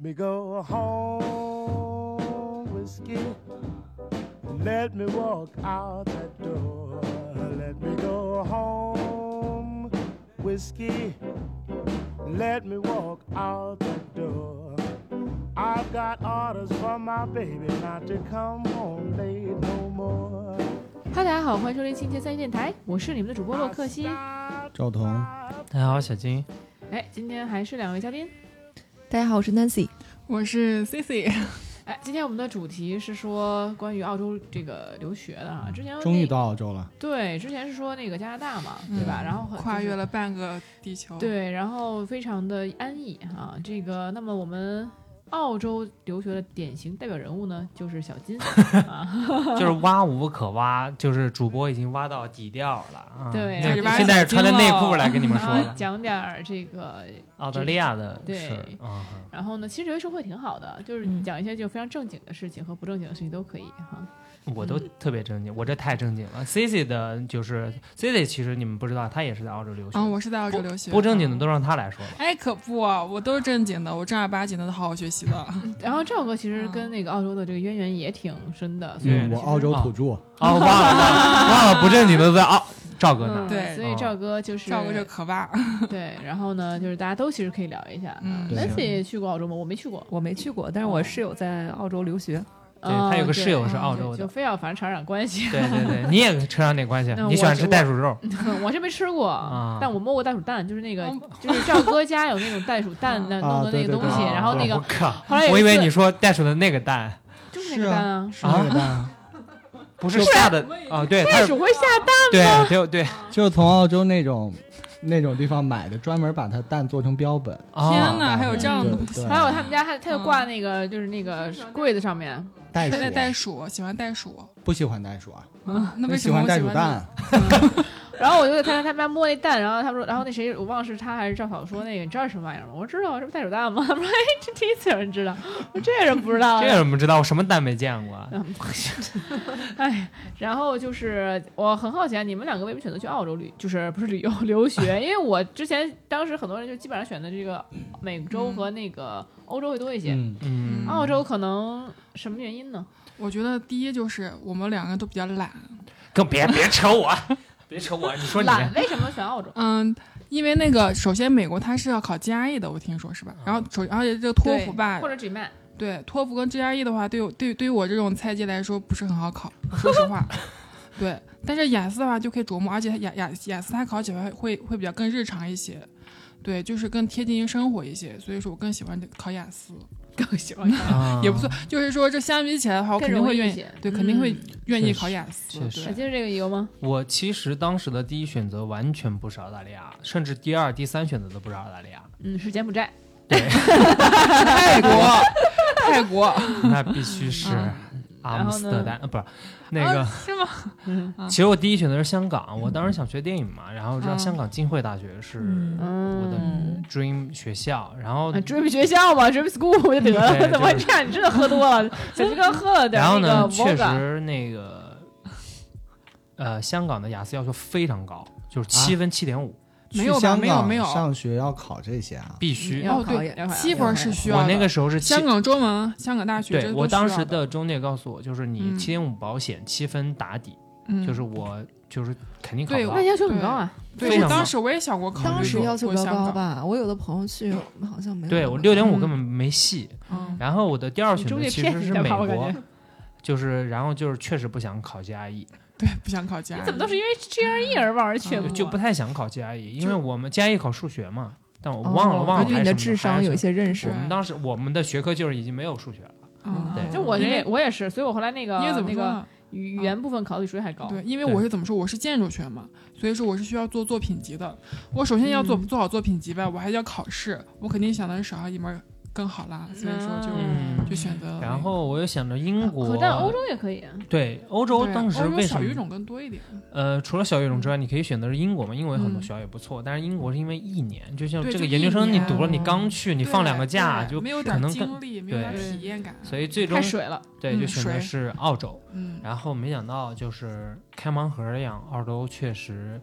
me go home, whiskey. Let me walk out that door. Let me go home, whiskey. Let me walk out that door. I've got orders from my baby not to come home late no more. 哈，大家好，欢迎收听新切三一电台，我是你们的主播洛克西。赵彤，大家好，小金。哎，今天还是两位嘉宾。大家好，我是 Nancy。我是 Cici，哎，今天我们的主题是说关于澳洲这个留学的啊。之前终于到澳洲了。对，之前是说那个加拿大嘛，对吧？然后很跨越了半个地球。，对，然后非常的安逸啊。这个，那么我们澳洲留学的典型代表人物呢，就是小金 啊。就是挖无可挖，就是主播已经挖到底调了啊。对现在是穿着内裤来跟你们说。讲点儿这个，澳大利亚的对然后呢，其实留学生活挺好的，就是嗯讲一些就非常正经的事情和不正经的事情都可以哈。我都特别正经，我这太正经了。C C 的就是 C C，其实你们不知道，他也是在澳洲留学。嗯，我是在澳洲留学。不正经的都让他来说了。哎，可不，我都是正经的，我正儿八经的好好学习的。然后赵哥其实跟那个澳洲的这个渊源也挺深的，所以嗯，我澳洲土著，哦，忘了忘了忘了，不正经的在澳赵哥那。对所以赵哥就是赵哥这可爸，对，然后呢，就是大家都其实可以聊一下。嗯，Nancy 也去过澳洲吗？我没去过，我没去过，但是我室友在澳洲留学。对啊他有个室友是澳洲的就就非要反正扯上关系。对对对，你也扯上点关系，你喜欢吃袋鼠肉。我是没吃过啊，但我摸过袋鼠蛋，就是那个嗯，就是赵哥家有那种袋鼠蛋那弄的那个东西，然后那个我靠，后来我以为你说袋鼠的那个蛋，就是那个蛋啊，是那个蛋，不是下的啊，对，袋鼠会下蛋。对就对，就是从澳洲那种那种地方买的，专门把它蛋做成标本。啊天哪，还有这样的东西。还有他们家还他就挂那个就是那个柜子上面，袋鼠喜欢袋鼠，不喜欢袋鼠啊，那为什么喜欢袋鼠蛋？然后我就在他他们家摸那蛋，然后他们说，然后那谁我忘了是他还是赵嫂说那个你知道是什么玩意儿吗？我说知道，这不袋鼠蛋吗？他们说哎，这第一次有人知道，我说这人不知道啊，这人不知道？我什么蛋没见过哎，然后就是我很好奇啊，你们两个为什么选择去澳洲旅，就是不是旅游 留学？因为我之前当时很多人就基本上选的这个美洲和那个欧洲会多一些，嗯，嗯，澳洲可能什么原因呢？我觉得第一就是我们两个都比较懒，更别别扯我，别扯我，你说你懒，为什么选澳洲？嗯，因为那个首先美国它是要考 GRE 的，我听说是吧？然后首而且这个托福吧或，者 GMAT，对，托福跟 GRE 的话，对对对于我这种菜鸡来说不是很好考，说实话。对，但是雅思的话就可以琢磨，而且雅雅雅思它考起来会会比较更日常一些，对，就是更贴近于生活一些，所以说我更喜欢考雅思，更喜欢啊也不错。就是说这相比起来的话，我肯定会愿意。对，肯定会嗯愿意考雅思。确实对，还记得这个理由吗？我其实当时的第一选择完全不是澳大利亚，甚至第二、第三选择都不是澳大利亚。嗯，是柬埔寨。对，泰国，泰国，那必须是嗯阿姆斯特丹，呃，不是那个。是吗？嗯。其实我第一选择是香港，我当时想学电影嘛，然后知道嗯。香港浸会大学是嗯，我的 dream 学校，然后啊 dream 学校嘛，dream school 就得了，怎么就是这样？你真的喝多了，小鸡刚喝了点然后呢，确实那个呃，香港的雅思要求非常高，就是七分七点五，没有吧没有没有上学要考这些啊？必须。要哦，对考要考，七分是需要的。我那个时候是香港中文、香港大学，对我当时的，中介告诉我，就是你嗯七点五保险，七分打底，嗯就是我就是肯定考对不到。那要求很高啊。对，当时我也想过考虑当时要求比较高吧？我有的朋友去，好像没有。对我六点五嗯根本没戏。嗯，然后我的第二选你中介择其骗你的实是美国就是然后就是确实不想考 GRE，对，不想考加，怎么都是因为 GRE 而望而却步啊？就不太想考 GRE，因为我们 GRE 考数学嘛，但我哦忘了忘了根据你的智商有一。些认识我。们当时我们的学科就是已经没有数学了，嗯，对就我这因为我也是，所以我后来那个因为怎么那个说？语语言部分考的比数学还高。对，因为我是怎么说？我是建筑学嘛，所以说我是需要做作品集的。我首先要做、嗯做好作品集吧，我还要考试，我肯定想的是少上一门更好啦，所以说就、嗯就选择。然后我又想着英国，可但欧洲也可以啊。对欧洲当时为什么？小语种更多一点？呃，除了小语种之外，你可以选择是英国嘛，英国有很多嗯学校也不错，但是英国是因为一年，就像这个研究生你读了，你刚去，你放两个假就没有点可能更，经历，没有体验感。所以最终太水了，对嗯就选择是澳洲。嗯，然后没想到就是开盲盒一样，澳洲确实，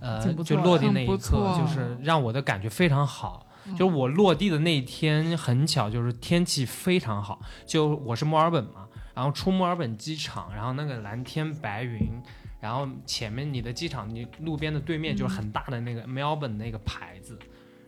呃就落地那一刻，就是让我的感觉非常好。就是我落地的那一天很巧，就是天气非常好，就我是墨尔本嘛，然后出墨尔本机场，然后那个蓝天白云，然后前面你的机场，你路边的对面就是很大的那个 Melbourne 那个牌子。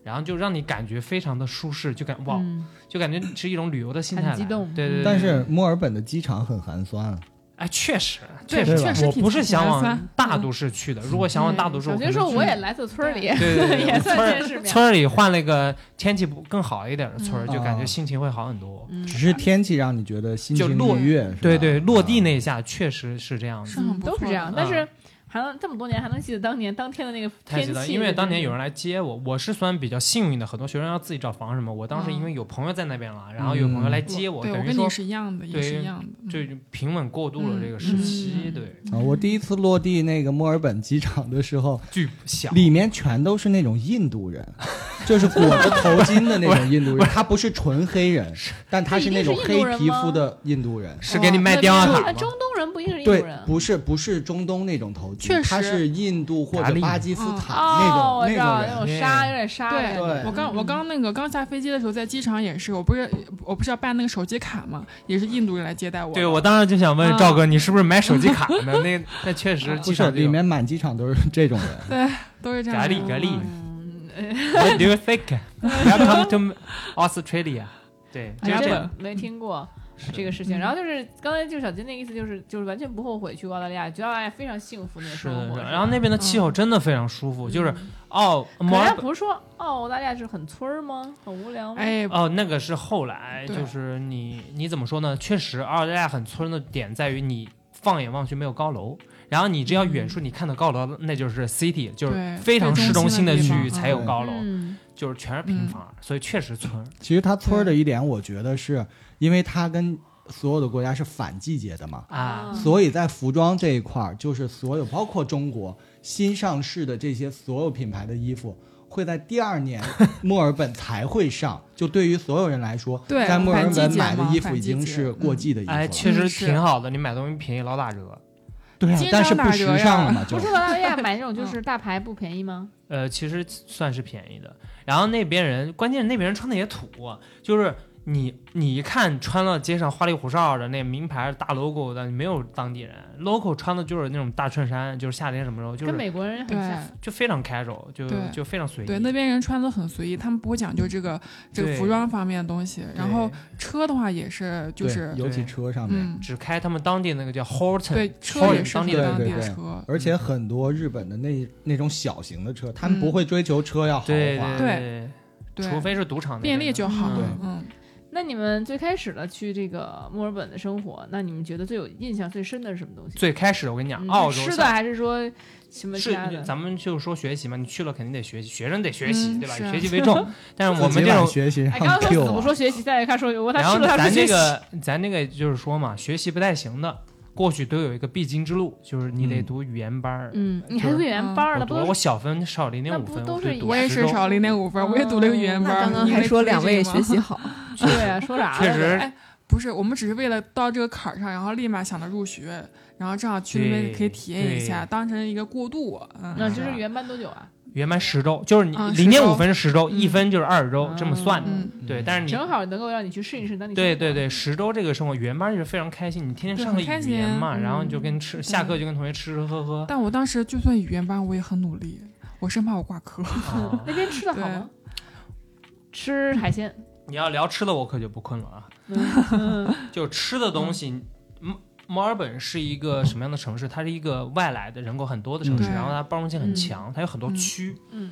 然后就让你感觉非常的舒适，就感哇，嗯就感觉是一种旅游的心态来。很激动对对对。但是墨尔本的机场很寒酸，哎，确实，确实，确实我不是想往大都市去的。如果想往大都市，我觉得说我也来自村儿里，对对对，也算村儿见世面。村儿里换了一个天气不更好一点的村就感觉哦心情会好很多。嗯只是天气让你觉得心情就落愉悦。对对，落地啊那一下确实是这样的都是这样，但嗯是还能这么多年还能记得当年当天的那个太记得，天气，因为当年有人人来接我，我是算比较幸运的，很多学生要自己找房什么，我当时因为有朋友在那边了，然后有朋友来接我，对我跟你等于说是一样的，也对是一样的。嗯就平稳过渡了这个时期，嗯对，啊，我第一次落地那个墨尔本机场的时候，巨小，里面全都是那种印度人，就是裹着头巾的那种印度人，他不是纯黑人，但他是那种黑皮肤的印度人。是给你卖电话卡吗？中东人不一定是印度对人，，不是不是中东那种头巾，确实他是印度或者巴基斯坦哦，那种我知道那种人。那种沙有点沙对，对我刚我刚那个刚下飞机的时候，在机场也是，我不是我不是要办那个手机卡嘛，也是印度人来接待我。对，我当时就想问啊赵哥，你是不是买手机卡呢？那 那确实不是，机场里面满机场都是这种人。对都是这样的。咖喱咖喱嗯，What do you think? Welcome to Australia。对，这是这样。没听过是这个事情。嗯然后就是刚才就是小金那个意思，就是就是完全不后悔去澳大利亚，觉得澳大利亚非常幸福那个是的，是生活。的。吧然后那边的气候真的非常舒服，就是哦，可人家不是说澳大利亚是很村儿吗？很无聊吗？哎，哦，那个是后来，就是你你怎么说呢？确实，澳大利亚很村的点在于你放眼望去没有高楼，然后你只要远处你看到高楼，那就是 city，就是非常市中心的区域才有高楼，嗯，就是全是平房，所以确实村。其实它村的一点，我觉得是因为它跟所有的国家是反季节的嘛，啊所以在服装这一块儿，就是所有包括中国新上市的这些所有品牌的衣服，会在第二年墨尔本才会上。就对于所有人来说，对在墨尔本买的衣服已经是过季的衣服了。哎，确实挺好的，你买东西便宜老打折。对啊，但是不时尚了嘛，就不是澳大利亚买那种就是大牌不便宜吗？呃，其实算是便宜的。然后那边人，关键那边人穿的也土，就是你你一看穿了街上花里胡哨的那名牌大 logo 的，没有当地人，local 穿的就是那种大衬衫，就是夏天什么时候就是跟美国人很。就非常 casual，就就非常随意。对，那边人穿的很随意，他们不会讲究这个这个服装方面的东西。然后车的话也是，就是尤其车上面。嗯，只开他们当地那个叫 Horton，对，车也是当地的当地对对的车。而且很多日本的那那种小型的车，他们嗯不会追求车要豪对华，对对，除非是赌场那便利就好。对嗯，那你们最开始的去这个墨尔本的生活，那你们觉得最有印象最深的是什么东西？最开始我跟你讲，嗯澳洲的还是说什么其是他的？咱们就说学习嘛，你去了肯定得学习，学生得学习，对吧？以学习为重。但是我们这种学习哎，刚刚说不啊说学习，再一看说我他然后吃了他学习。这个咱这个就是说嘛，学习不太行的，过去都有一个必经之路，就是你得嗯读语言班儿。嗯，你就是还读语言班儿呢，不我小分少零点五分，我也是少零点五分，我也读了个语言哦班刚刚还说两位学习好，对啊，说啥了？确实哎，不是，我们只是为了到这个坎儿上，然后立马想着入学，然后正好去那边可以体验一下，当成一个过渡。嗯，那是吧这是语言班多久啊？语言班十周，就是你啊零点五分是十周，嗯一分就是二十周，嗯这么算的。嗯，对，但是你正好能够让你去适应适应当地。对对，对，十周这个生活，语言班就是非常开心，你天天上个语言嘛，嗯然后你就跟吃下课就跟同学吃吃喝喝。但我当时就算语言班，我也很努力，我生怕我挂科。啊 那边吃的好吗？吃海鲜，你要聊吃的，我可就不困了啊。嗯 就吃的东西，墨墨尔本是一个什么样的城市？它是一个外来的人口很多的城市，嗯然后它包容性很嗯强，它有很多嗯区。嗯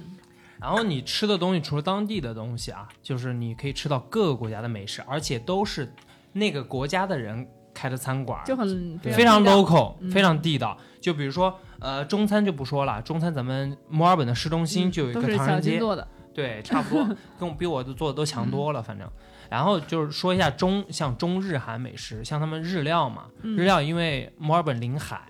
然后你吃的东西，除了当地的东西啊，就是你可以吃到各个国家的美食，而且都是那个国家的人开的餐馆，就很非常 local，、嗯非常地道。就比如说，呃，中餐就不说了，中餐咱们墨尔本的市中心嗯就有一都是小个唐人街，金做的，对，差不多，跟我比我的做的都强多了，反正。然后就是说一下中，像中日韩美食，像他们日料嘛，嗯日料因为墨尔本临海，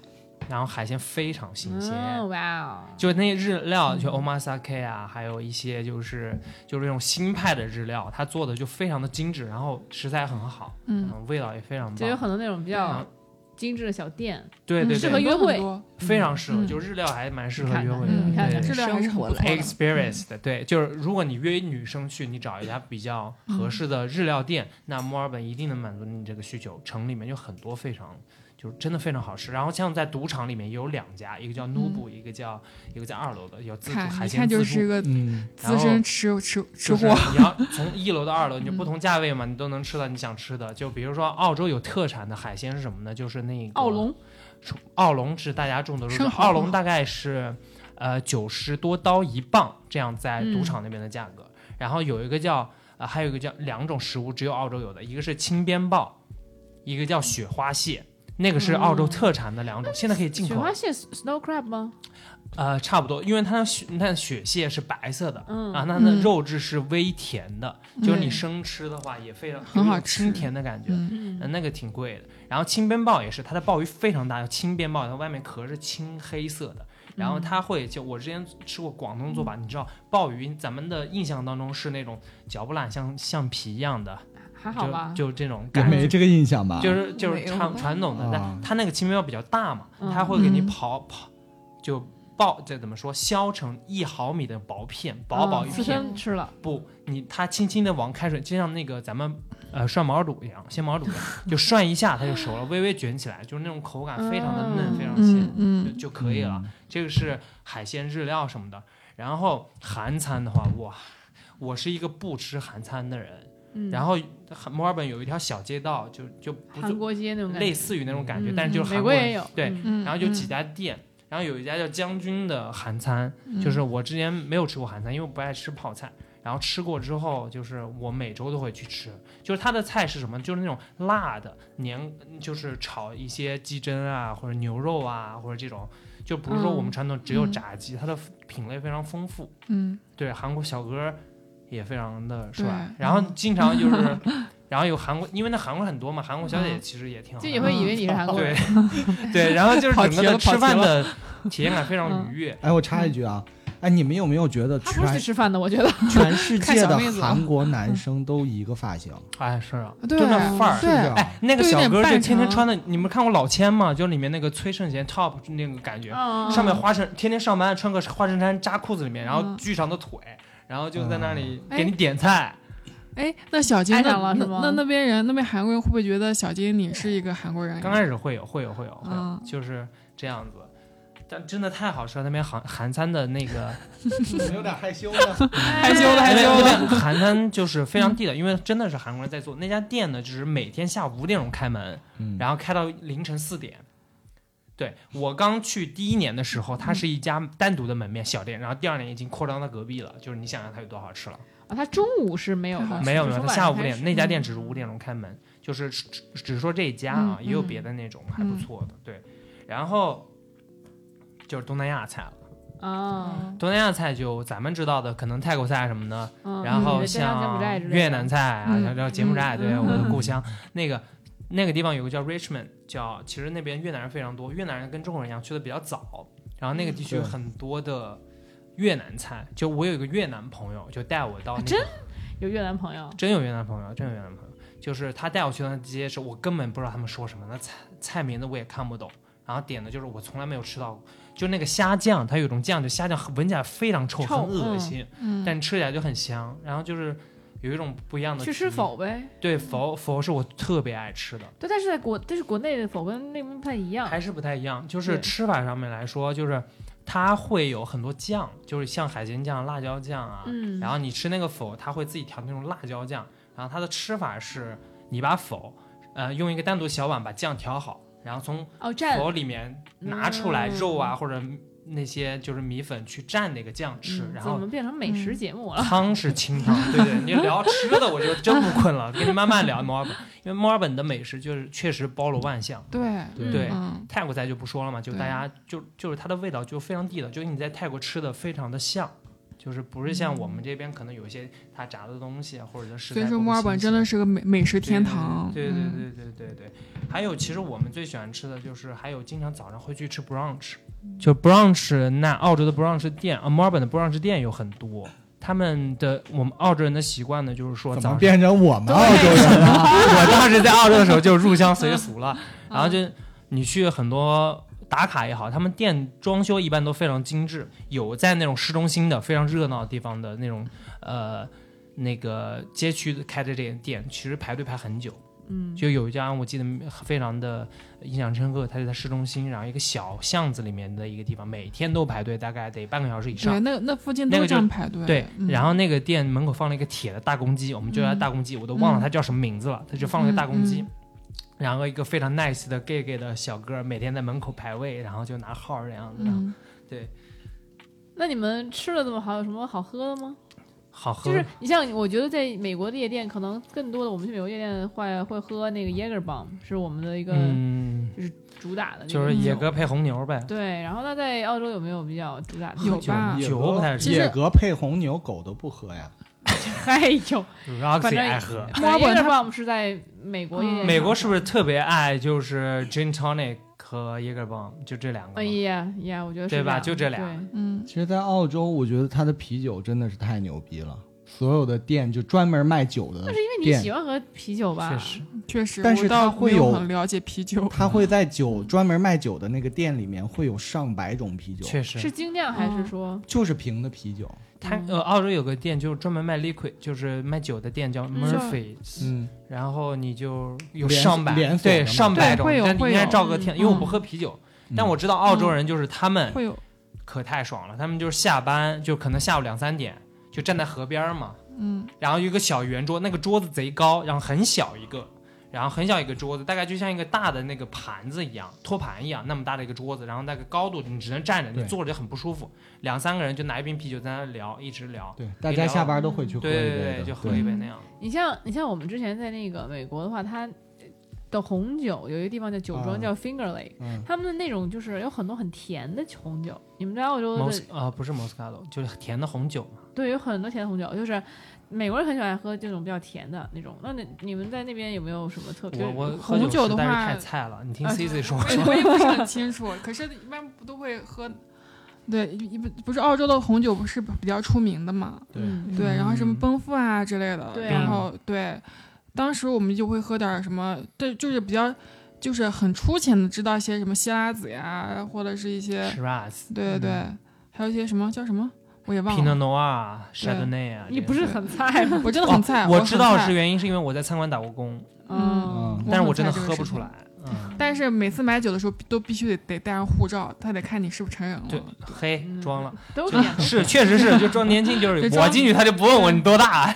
然后海鲜非常新鲜。嗯哇哦，就那日料，就嗯 omasake 啊，还有一些就是就是那种新派的日料，他做的就非常的精致，然后食材很好，嗯，味道也非常棒。就有很多那种比较嗯精致的小店，对对对，适合约会很多非常适合，嗯就日料还蛮适合约会的。嗯你看看对质量还是很不错的。experience 的，对，就是如果你约女生去，你找一家比较合适的日料店，那墨尔本一定能满足你这个需求。城里面有很多非常，就真的非常好吃。然后像在赌场里面有两家，一个叫 Nubu，、一个叫一个在二楼的，有自助海鲜自助。看就是一个嗯，资深吃吃吃就是货，你要 从一楼到二楼，你就不同价位嘛，你都能吃到你想吃的。就比如说澳洲有特产的海鲜是什么呢？就是那个澳龙，澳龙是大家众所周知，生蚝吗澳龙大概是呃九十多刀一磅，这样在嗯赌场那边的价格。然后有一个叫呃，还有一个叫两种食物只有澳洲有的，一个是青边鲍，一个叫雪花蟹，那个是澳洲特产的两种，现在可以进口雪花。蟹 snow crab 吗？呃，差不多，因为它的雪，你看雪蟹是白色的。嗯啊，那它的嗯肉质是微甜的，就是你嗯生吃的话也非常很好有清甜的感觉。嗯，那个挺贵的。然后青边鲍也是，它的鲍鱼非常大，叫青边鲍，它外面壳是青黑色的。然后它会就我之前吃过广东做法，你知道鲍鱼咱们的印象当中是那种嚼不烂像橡皮一样的，还好吧？就就这种也感觉。没这个印象吧？就是就是传传统的，啊但它那个青边鲍比较大嘛，嗯它会给你嗯刨刨，就爆这怎么说，削成一毫米的薄片，薄薄一片刺片，身吃了，不，你它轻轻的往开水，就像那个咱们呃涮毛肚一样，鲜毛肚一样，就涮一下它就熟了，微微卷起来，就是那种口感非常的嫩，嗯非常鲜，就可以了。这个是海鲜日料什么的。然后韩餐的话，哇，我是一个不吃韩餐的人。嗯，然后墨尔本有一条小街道，就就不韩国街那种感觉，类似于那种感觉，嗯但是就是韩国人美国也有，对然后就几家店，然后有一家叫将军的韩餐，嗯就是我之前没有吃过韩餐，因为我不爱吃泡菜。然后吃过之后，就是我每周都会去吃。就是它的菜是什么？就是那种辣的年，就是炒一些鸡胗啊，或者牛肉啊，或者这种，就不是说我们传统只有嗯炸鸡，它的品类非常丰富。嗯对，韩国小哥也非常的帅，然后经常就是，然后有韩国，因为那韩国很多嘛，韩国小姐姐其实也挺好就的。你会以为你是韩国对。人，对，然后就是整个的吃饭的体验感非常愉悦。哎，我插一句啊，哎，你们有没有觉得他不是吃饭的，我觉得。全世界的 韩国男生都一个发型？哎，是啊，对就那范儿。是啊？哎，那个小哥就天天穿的，你们看过老千吗？就里面那个崔胜贤 top 那个感觉，嗯。上面花衬，天天上班穿个花衬衫扎裤子里面，然后嗯。巨长的腿，然后就在那里嗯给你点菜。哎，那小金了是吗那那那边人那边韩国人会不会觉得小金你是一个韩国人？刚开始会有，会有，会有，会有嗯，就是这样子。但真的太好吃了，那边韩韩餐的那个 有点害羞呢。害羞了害羞了。韩餐就是非常地道，因为真的是韩国人在做。那家店呢，就是每天下午五点钟开门，嗯，然后开到凌晨四点。对我刚去第一年的时候，它是一家单独的门面小店，然后第二年已经扩张到隔壁了，就是你想想它有多好吃了。啊，它中午是没有的，没有没有，它下午五点那家店只是五点钟开门，就是只只只说这一家啊，嗯也有别的那种还不错的。对，然后就是东南亚菜了。啊，东南亚菜就咱们知道的，可能泰国菜什么的，嗯然后像越南菜啊，嗯像叫柬埔寨，嗯对，嗯我的嗯故乡，那个那个地方有个叫 Richmond，叫其实那边越南人非常多，越南人跟中国人一样去的比较早，然后那个地区有很多的越南菜，就我有一个越南朋友，就带我到那个真？有越南朋友，真有越南朋友，真有越南朋友，就是他带我去那街时，我根本不知道他们说什么，那菜菜名字我也看不懂，然后点的就是我从来没有吃到过，就那个虾酱，它有一种酱，就虾酱闻起来非常臭，臭很恶心，嗯，但吃起来就很香，然后就是有一种不一样的去吃否呗。对否否是我特别爱吃的，对，但是在国，但是国内的否跟那边不太一样。还是不太一样，就是吃法上面来说，就是它会有很多酱，就是像海鲜酱、辣椒酱啊，嗯，然后你吃那个否，它会自己调那种辣椒酱，然后它的吃法是，你把否，呃，用一个单独小碗把酱调好，然后从否里面拿出来嗯。肉啊或者那些就是米粉去蘸那个酱吃，嗯然后怎么变成美食节目了？汤是清汤，对对，你聊吃的我就真不困了，跟你慢慢聊墨尔本，因为墨尔本的美食就是确实包罗万象。对对嗯泰国菜就不说了嘛，就大家就就是它的味道就非常地道，就跟你在泰国吃的非常的像，就是不是像我们这边可能有一些它炸的东西啊，或者是食材不所以说墨尔本真的是个美美食天堂。对对嗯对对对对对，还有其实我们最喜欢吃的就是还有经常早上会去吃 brunch，就 brunch 那澳洲的 brunch 店啊，墨尔本的 brunch 店有很多。他们的我们澳洲人的习惯呢，就是说怎早上么变成我们澳洲人了？我当时在澳洲的时候就入乡随俗了，然后就你去很多打卡也好，他们店装修一般都非常精致，有在那种市中心的非常热闹的地方的那种呃那个街区开的这些店，其实排队排很久。嗯，就有一家我记得非常的印象深刻，它就在市中心，然后一个小巷子里面的一个地方，每天都排队，大概得半个小时以上对，上。那那附近都这样排队。对，嗯然后那个店门口放了一个铁的大公鸡，我们就叫它大公鸡，我都忘了它叫什么名字了，它就放了个大公鸡。嗯然后一个非常 nice 的 gay gay 的小哥每天在门口排位，然后就拿号这样子，嗯，对，那你们吃的这么好，有什么好喝的吗？好喝。就是你像，我觉得在美国的夜店，可能更多的我们去美国夜店会会喝那个 Jager Bomb，是我们的一个就是，主打的那个就是野格配红牛呗。对，然后那在澳洲有没有比较主打的酒？有吧酒不太是野格配红牛，狗都不喝呀。还有，反 Roxy 正爱喝。墨尔本 Jager 它 Bomb 是在美国夜店，美国是不是特别爱就是 gin tonic 和 Jager bomb 就这两个哎？呀呀，我觉得是对吧就这俩对嗯，其实，在澳洲，我觉得它的啤酒真的是太牛逼了。所有的店就专门卖酒的那是因为你喜，欢喝啤酒吧？确实，确实，但是我倒没它会有很了解啤酒。它会在酒专门卖酒的那个店里面会有上百种啤酒，确实是精酿还是说？就是瓶的啤酒。它呃，澳洲有个店就是专门卖 liquid，就是卖酒的店叫嗯。Murphy's，、嗯，然后你就有上百对上百种，但你应该照个天，嗯因为我不喝啤酒，但我知道澳洲人就是他们会有，可太爽了，他们就是下班就可能下午两三点就站在河边嘛，嗯，然后有一个小圆桌，那个桌子贼高，然后很小一个，然后很小一个桌子，大概就像一个大的那个盘子一样，托盘一样那么大的一个桌子，然后那个高度你只能站着，你坐着就很不舒服。两三个人就拿一瓶啤酒在那聊，一直聊，对，大家下班都会去喝对一杯的，对对，就喝一杯那样。你像你像我们之前在那个美国的话，它的红酒有一个地方叫酒庄啊叫 Finger Lake，、嗯，他们的那种就是有很多很甜的红酒。你们在澳洲摩的斯啊不是摩斯卡托，就是甜的红酒嘛。对有很多甜的红酒，就是美国人很喜欢喝这种比较甜的那种。那你你们在那边有没有什么特别？我我红酒的话太菜了，你听啊 C C 说我也我也不是很清楚，可是一般不都会喝。对，一一不是澳洲的红酒不是比较出名的嘛？对嗯对，然后什么嗯奔富啊之类的，对啊然后对，当时我们就会喝点什么，对，就是比较，就是很粗浅的知道一些什么希拉子呀，或者是一些，Shiraz、对对对，还有一些什么叫什么，我也忘 Pinot 了，Noir、Chardonnay 啊。你不是很菜吗？我真的很菜，哦我知道是，原因是因为我在餐馆打过工，嗯，但是我真的喝不出来。嗯，但是每次买酒的时候都必须得得带上护照，他得看你是不是成人了。对，嘿，嗯装了。都这样。是，确实是，就装年轻，就是我进去他就不问我你多大，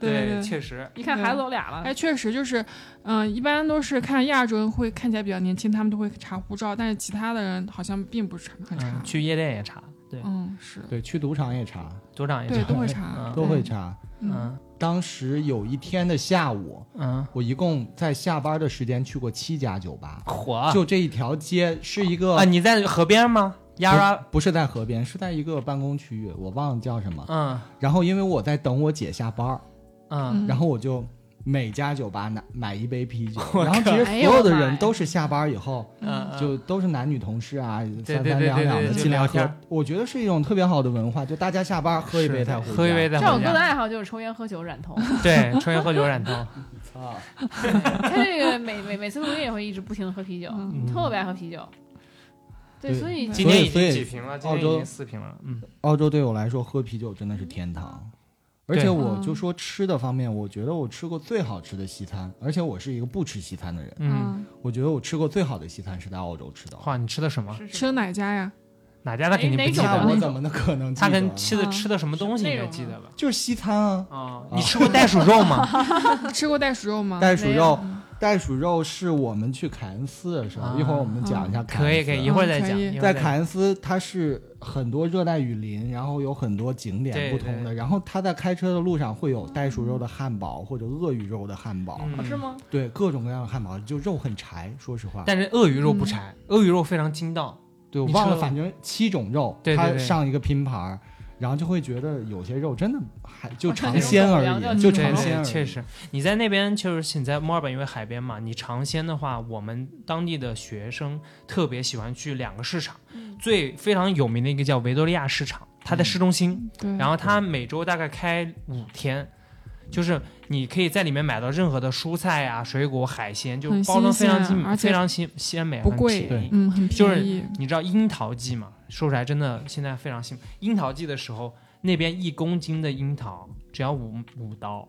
对对确实，一看孩子都俩了，哎，确实就是，嗯、一般都是看亚洲人会看起来比较年轻，他们都会查护照，但是其他的人好像并不是很查。嗯，去夜店也查，对，嗯，是，对，去赌场也查，赌场也查，都会查，嗯都会查。嗯当时有一天的下午，嗯，我一共在下班的时间去过七家酒吧，火就这一条街是一个啊！你在河边吗？亚拉，不是在河边，是在一个办公区域，我忘了叫什么。嗯然后因为我在等我姐下班儿，嗯，然后我就每家酒吧拿买一杯啤酒，然后其实所有的人都是下班以后，嗯嗯就都是男女同事啊，三三两两的对进来喝就聊天。我觉得是一种特别好的文化，就大家下班喝一杯是再回家。喝一杯再赵哥的回家，爱好就是抽烟、喝酒、染头。对，抽烟喝酒染头，啊，他这个每每每次录音也会一直不停的喝啤酒，嗯特别爱喝啤酒。对，所以今天已所以经几瓶了？今天已经四瓶了，嗯，澳洲对我来说喝啤酒真的是天堂。而且我就说吃的方面，我觉得我吃过最好吃的西餐，而且我是一个不吃西餐的人。嗯，我觉得我吃过最好的西餐是在澳洲吃的。哇，你吃的什么？吃的哪家呀？哪家他肯定不记哪种那我，怎么能可能记得？他跟吃的嗯吃的什么东西应该记得吧？就是西餐啊，啊，你吃过袋鼠肉吗？吃过袋鼠肉吗？袋鼠肉，袋鼠肉是我们去凯恩斯的时候，啊一会儿我们讲一下凯恩斯。可以可以，一会儿再讲。在凯恩斯，它是很多热带雨林，然后有很多景点不同的。对然后他在开车的路上会有袋鼠肉的汉堡或者鳄鱼肉的汉堡，嗯好吃吗？对各种各样的汉堡，就肉很柴。说实话，但是鳄鱼肉不柴，鳄鱼肉非常筋道。对我忘了，反正七种肉，对对对它上一个拼盘儿，然后就会觉得有些肉真的还就尝鲜而已，就尝鲜。确实，你在那边就是你在墨尔本，因为海边嘛，你尝鲜的话，我们当地的学生特别喜欢去两个市场，最非常有名的一个叫维多利亚市场，它在市中心，对，然后它每周大概开五天，就是你可以在里面买到任何的蔬菜呀、水果、海鲜，就包装非常精而且非常鲜鲜美，很不贵便宜。嗯，很就是便宜。你知道樱桃季嘛？说出来真的现在非常幸福。樱桃季的时候，那边一公斤的樱桃只要五五刀，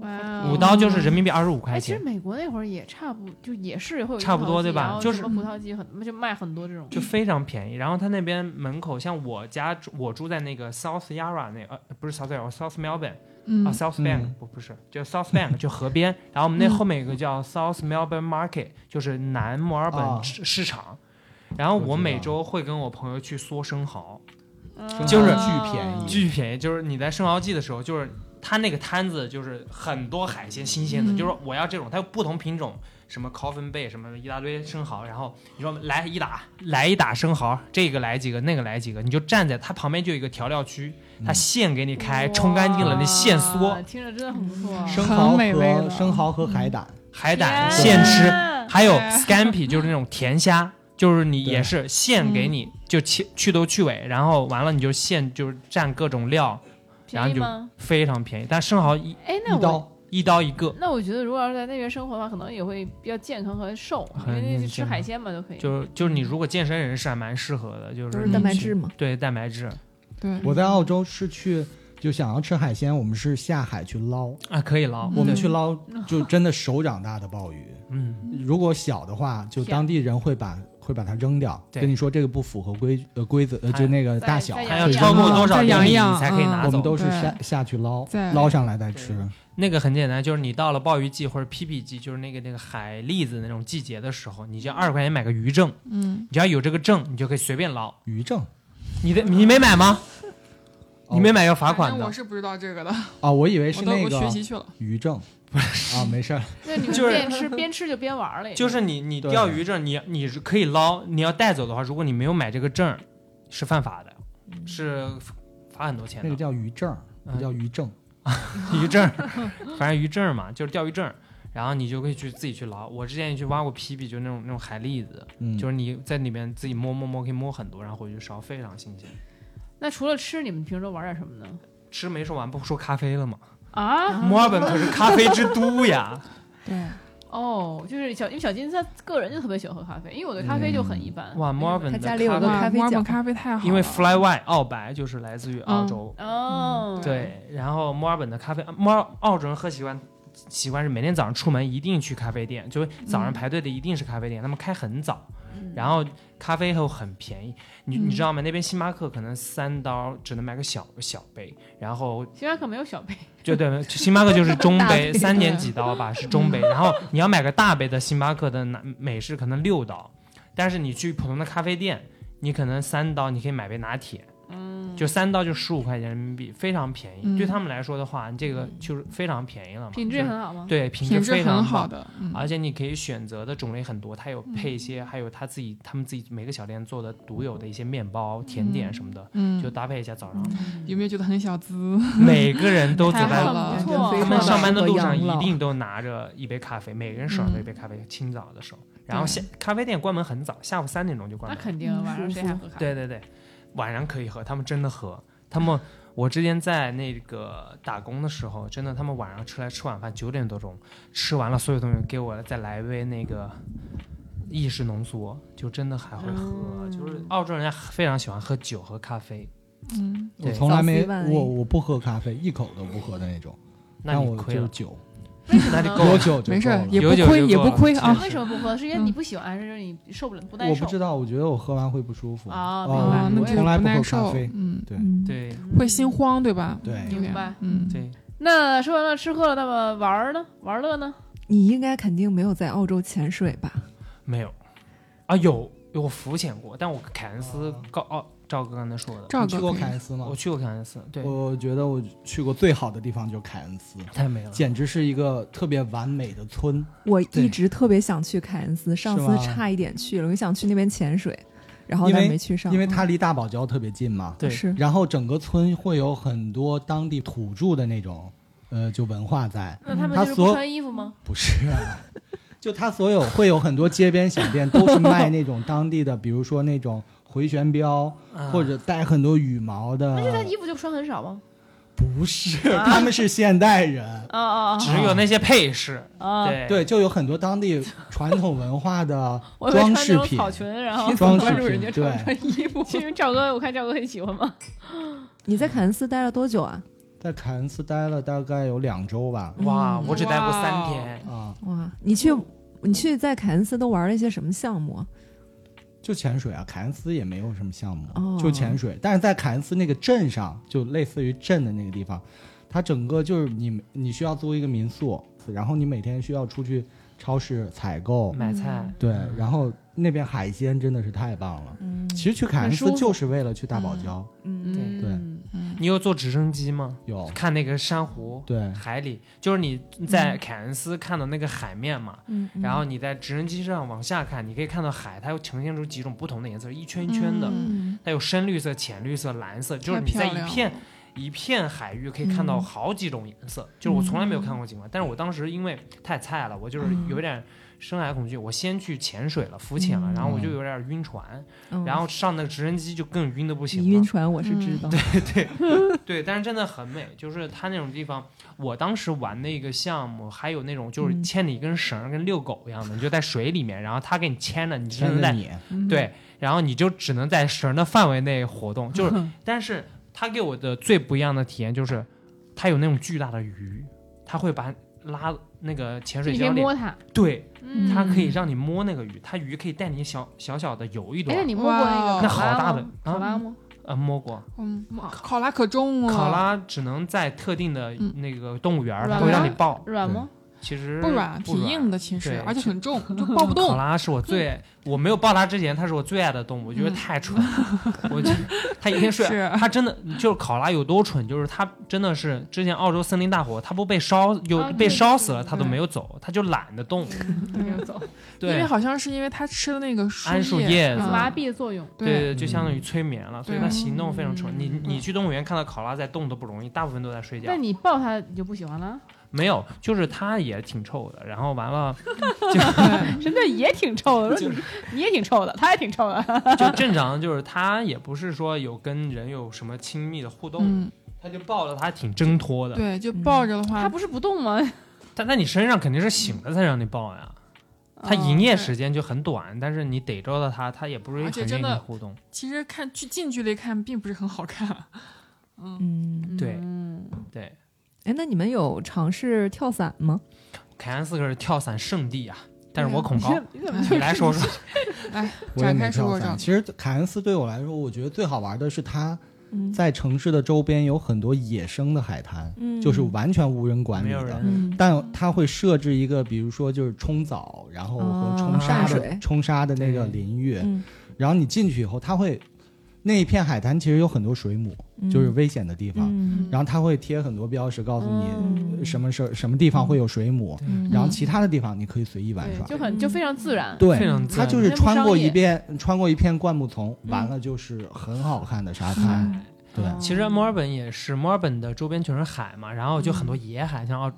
哇五刀就是人民币二十五块钱，其实，美国那会儿也差不，就也是会有差不多对吧就是什么葡萄季很就卖很多这种，就非常便宜。然后他那边门口，像我家我住在那个 South Yarra 那呃不是 South Yarra，South Melbourne 嗯啊 South Bank 嗯不不是，就 South Bank 就河边。然后我们那嗯后面有个叫 South Melbourne Market，就是南墨尔啊本市市场。然后我每周会跟我朋友去梭生蚝，嗯就是巨便宜巨便宜。就是你在生蚝季的时候，就是他那个摊子就是很多海鲜新鲜的，嗯就是说我要这种，它有不同品种，什么 coffin 贝，什么一大堆生蚝，然后你说来一打，来一打生蚝，这个来几个，那个来几个，你就站在它旁边就有一个调料区，它嗯现给你开，冲干净了那现嗦，听着真的很不错。生蚝和生蚝和海胆，海胆现吃，还有哎 scampi 就是那种甜虾。就是你也是现给你，就切去头去尾，然后完了你就现就是蘸各种料，然后就便宜吗？非常便宜。但生蚝一哎，那我一刀一个，那我觉得如果要是在那边生活的话，可能也会比较健康和瘦，因为吃海鲜嘛都可以。就是就是你如果健身人士还蛮适合的，就都是是蛋白质嘛。对蛋白质对，我在澳洲是去就想要吃海鲜，我们是下海去捞，啊可以捞。我们去捞 就真的手掌大的鲍鱼，嗯，如果小的话，就当地人会把会把它扔掉，跟你说这个不符合规呃规则，呃就那个大小再，还要超过多少再厘米养一养你才可以拿走我们。都是下下去捞捞上来再吃。那个很简单，就是你到了鲍鱼季或者皮皮季，就是那个那个海蛎子那种季节的时候，你就二十块钱买个鱼证，嗯，你只要有这个证，你就可以随便捞。鱼证你的你没买吗？哦你没买要罚款的。我是不知道这个的，啊，我以为是那个学习去了。鱼证，啊，没事儿，那你们就是边吃边吃就边玩了也，就是你你钓鱼证，你你是可以捞，你要带走的话，如果你没有买这个证，是犯法的，是罚很多钱的。那个叫鱼证，嗯不叫鱼证。鱼证，反正鱼证嘛，就是钓鱼证。然后你就可以去自己去捞。我之前也去挖过皮皮，就那种那种海蛎子，嗯，就是你在里面自己摸摸摸，可以摸很多，然后回去烧，非常新鲜。那除了吃，你们平时都玩点什么呢？吃没说完，不说咖啡了吗？啊，墨尔本可是咖啡之都呀。对，哦，就是小，因为小金他个人就特别喜欢喝咖啡，因为我对咖啡就很一般。哇，墨尔本他的家里有个咖啡哇，咖啡角墨尔本咖啡太好了，因为 Fly White 澳白就是来自于澳洲，哦，对，然后墨尔本的咖啡，墨尔澳洲人喝习惯习惯是每天早上出门一定去咖啡店，就是早上排队的一定是咖啡店，他们开很早，嗯然后咖啡又很便宜，你嗯你知道吗？那边星巴克可能三刀只能买个小小杯，然后星巴克没有小杯，就对，星巴克就是中杯，杯三点几刀吧，是中杯。然后你要买个大杯的星巴克的拿美式，可能六刀，但是你去普通的咖啡店，你可能三刀，你可以买杯拿铁，嗯，就三刀就十五块钱人民币，非常便宜。嗯对他们来说的话，这个就是非常便宜了嘛，品质很好吗？对，品品质非常好的，嗯，而且你可以选择的种类很多，它有配一些，还有他自己他们自己每个小店做的独有的一些面包、甜点什么的，嗯就搭配一下早上。有没有觉得很小资？每个人都走在太好了他们上班的路上一定都拿着一杯咖啡，每个人手上都有一杯咖啡，清早的时候。然后下咖啡店关门很早，下午三点钟就关门。那肯定，嗯晚上谁还喝咖啡？对对对，晚上可以喝，他们真的喝。他们我之前在那个打工的时候，真的他们晚上出来吃晚饭九点多钟，吃完了所有东西给我再来一杯那个意式浓缩，就真的还会喝。嗯就是澳洲人家非常喜欢喝酒和咖啡，嗯，我对从来没我我不喝咖啡，一口都不喝的那种。那我就是酒，那就够了。有酒就没事也不亏也不亏啊。为什么不喝？是因为你不喜欢，还是就是你受不了不耐受？我不知道，我觉得我喝完会不舒服。啊哦明白啊，那我从来不喝咖不耐受啡，。嗯，对，嗯，对会心慌，对吧？对明白嗯，对，那说完了吃喝了，那么玩儿呢？玩乐呢？你应该肯定没有在澳洲潜水吧？没有啊，有有我浮潜过，但我凯恩斯高哦，赵哥刚才说的，赵哥去过凯恩斯吗我？去过凯恩斯，对，我觉得我去过最好的地方就是凯恩斯，太美了。简直是一个特别完美的村。我一直特别想去凯恩斯，上次差一点去了，我想去那边潜水，然后因为但没去上，因为它离大堡礁特别近嘛。对是然后整个村会有很多当地土著的那种，呃，就文化在。那他们就是穿衣服吗？不是、啊，就他所有会有很多街边小店，都是卖那种当地的，比如说那种回旋镖，啊或者带很多羽毛的。那他衣服就穿很少吗？不是，他们是现代人。哦哦只有那些配饰，哦，对对，就有很多当地传统文化的 装饰品穿那种草。裙，然后装饰关注人家品穿衣服。其实赵哥，我看赵哥很喜欢吗。你在凯恩斯待了多久啊？在凯恩斯待了大概有两周吧。哇，嗯我只待过三天，啊，哇，你去你去在凯恩斯都玩了一些什么项目啊？就潜水啊，凯恩斯也没有什么项目，哦。就潜水。但是在凯恩斯那个镇上，就类似于镇的那个地方，它整个就是你你需要租一个民宿，然后你每天需要出去超市采购，买菜，对，然后那边海鲜真的是太棒了。嗯其实去凯恩斯就是为了去大堡礁，嗯，对嗯，你有坐直升机吗？有看那个珊瑚，对海里，就是你在凯恩斯看到那个海面嘛，嗯，然后你在直升机上往下看，你可以看到海，它又呈现出几种不同的颜色，一圈一圈的，嗯它有深绿色、浅绿色、蓝色，就是你在一片一片海域可以看到嗯好几种颜色，就是我从来没有看过景观，但是我当时因为太菜了，我就是有点深海恐惧，我先去潜水了，浮潜了，嗯然后我就有点晕船，嗯。然后上那个直升机就更晕的不行你晕了。船我是知道，对 对对，但是真的很美，就是它那种地方，我当时玩那个项目，还有那种就是嗯。牵你一根绳儿，跟遛狗一样的，你就在水里面，然后他给你牵着，你只能在对，然后你就只能在绳的范围内活动，就是，但是他给我的最不一样的体验就是，他有那种巨大的鱼，他会把拉那个潜水你可以教练，摸它，对，嗯它可以让你摸那个鱼，它鱼可以带你小小小的游一哎，那段，你摸过那个那好大的考拉吗？呃，摸过。嗯，考拉可重了，考拉只能在特定的嗯那个动物园，它软会让你抱，软吗？其实不软，不挺硬的，其实对而且很重，就抱不动 考。拉是我最，我没有抱它之前，它是我最爱的动物，我觉得嗯太蠢了。我就它一天睡，是它真的就是考拉有多蠢，就是它真的是之前澳洲森林大火，它不被烧有啊被烧死了，它都没有走，它就懒得动。没有走，对因为，好像是因为它吃的那个树桉树叶叶子嗯麻痹的作用。对对，就相当于催眠了，所以它行动非常蠢。你嗯你去动物园看到考拉在动都不容易，大部分都在睡觉但。你抱它你就不喜欢了？没有，就是它也挺臭的，然后完了 真的也挺臭的，说你你也挺臭的，它也挺臭的。就正常，就是它也不是说有跟人有什么亲密的互动，嗯，它就抱着它挺挣脱的。对，就抱着的话，它不是不动吗？但在你身上肯定是醒了才让你抱呀。它哦营业时间就很短，但是你逮着了它，它也不是很愿意互动。其实看去近距离看并不是很好看。嗯，对嗯，对，哎，那你们有尝试跳伞吗？凯恩斯可是跳伞圣地啊，但是我恐高。你怎么你来说说，哎，我也展没跳伞。开说说。其实凯恩斯对我来说，我觉得最好玩的是它嗯，在城市的周边有很多野生的海滩，嗯就是完全无人管理的。没有人。嗯，但它会设置一个，比如说就是冲澡，然后和哦冲沙的、冲沙的那个淋浴，嗯然后你进去以后，它会那一片海滩其实有很多水母，嗯就是危险的地方，嗯然后它会贴很多标识，告诉你嗯什么时什么地方会有水母，嗯然后其他的地方你可以随意玩耍。就很就非常自然。对非常，自然它就是穿过一遍，穿过一片灌木丛，嗯完了就是很好看的沙滩。对，哦其实墨尔本也是，墨尔本的周边全是海嘛，然后就很多野海，像奥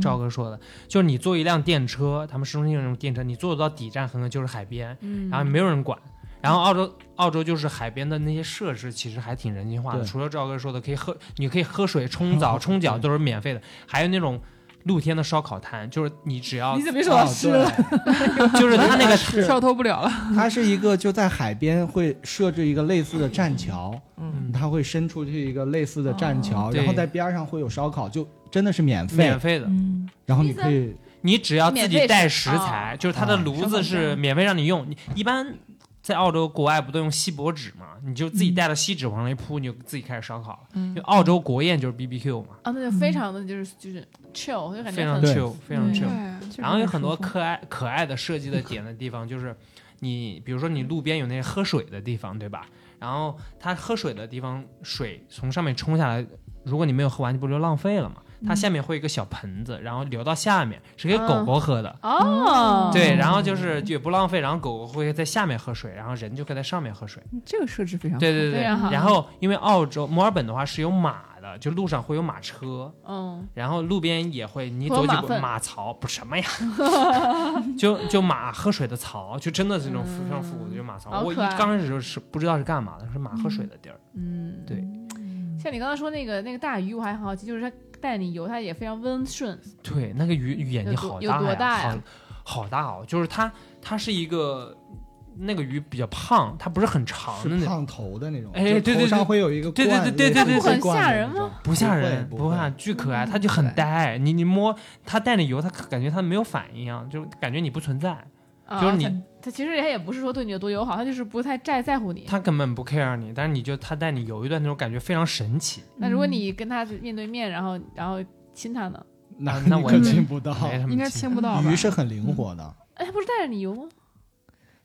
赵哥说的，就是你坐一辆电车，他们市中心那种电车，你坐到底站，可能就是海边，嗯，然后没有人管。然后澳洲澳洲就是海边的那些设施，其实还挺人性化的。除了赵哥说的，可以喝，你可以喝水、冲澡、冲脚都是免费的，还有那种露天的烧烤摊，就是你只要你怎么说哦是了？对，就是他那个是 跳脱不了了，它是一个就在海边会设置一个类似的栈桥，嗯。它会伸出去一个类似的栈桥，哦然后在边上会有烧烤，就真的是免费免，费的，嗯。然后你可以你只要自己带食材，就是它的哦。炉子是免费让你用。你一般在澳洲国外不都用锡箔纸嘛？你就自己带了锡纸往那一铺，你就自己开始烧烤了。嗯就澳洲国宴就是 BBQ 嘛，啊，那就非常的就是就是 chill，就感非常觉很对 chill，非常 chill。然后有很多可爱可爱的设计的点的地方，就是你比如说你路边有那些喝水的地方，对吧？然后它喝水的地方，水从上面冲下来，如果你没有喝完，你不就浪费了吗？它下面会有一个小盆子，然后流到下面是给狗狗喝的。哦，对，然后就是也不浪费，然后狗狗会在下面喝水，然后人就可以在上面喝水。这个设置非常好对对对，非常好。然后因为澳洲墨尔本的话是有马的，就路上会有马车，嗯，然后路边也会，你走几步马槽，不什么呀，就就马喝水的槽，就真的是那种非常复古的就马槽。我一刚开始就是不知道是干嘛的，是马喝水的地儿。嗯，对。像你刚刚说那个那个大鱼，我还很好奇，就是它带你游，它也非常温顺。对，那个鱼眼睛有多有好大多大呀好好大哦，就是它它是一个那个鱼比较胖，它不是很长的那种，胖头的那种，哎就头上对对对会有一个对对对对对对类似对冠的吓人吗不吓人，不会不怕，巨可爱，嗯它就很呆。你你摸它带你游，它感觉它没有反应一样，就感觉你不存在，啊就是你其实他也不是说对你有多友好，他就是不太在在乎你。他根本不 care 你，但是你就他带你游一段那种感觉非常神奇。那如果你跟他面对面，然后然后亲他呢？那啊那我也亲不到。应该亲不到吧？鱼是很灵活的，哎，他不是带着你游吗？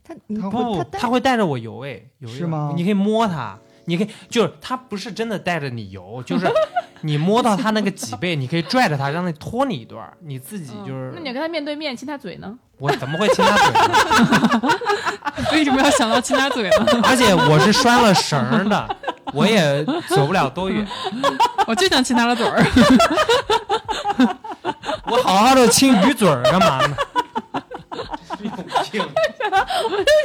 他你它不，他会带着我游哎，游是吗你可以摸它，你可以就是他不是真的带着你游，就是你摸到他那个脊背，你可以拽着他，让他拖你一段儿，你自己就是。嗯那你要跟他面对面亲他嘴呢？我怎么会亲他嘴呢？为什么要想到亲他嘴呢？而且我是拴了绳的，我也走不了多远。我就想亲他的嘴儿。我好好的亲鱼嘴儿干嘛呢？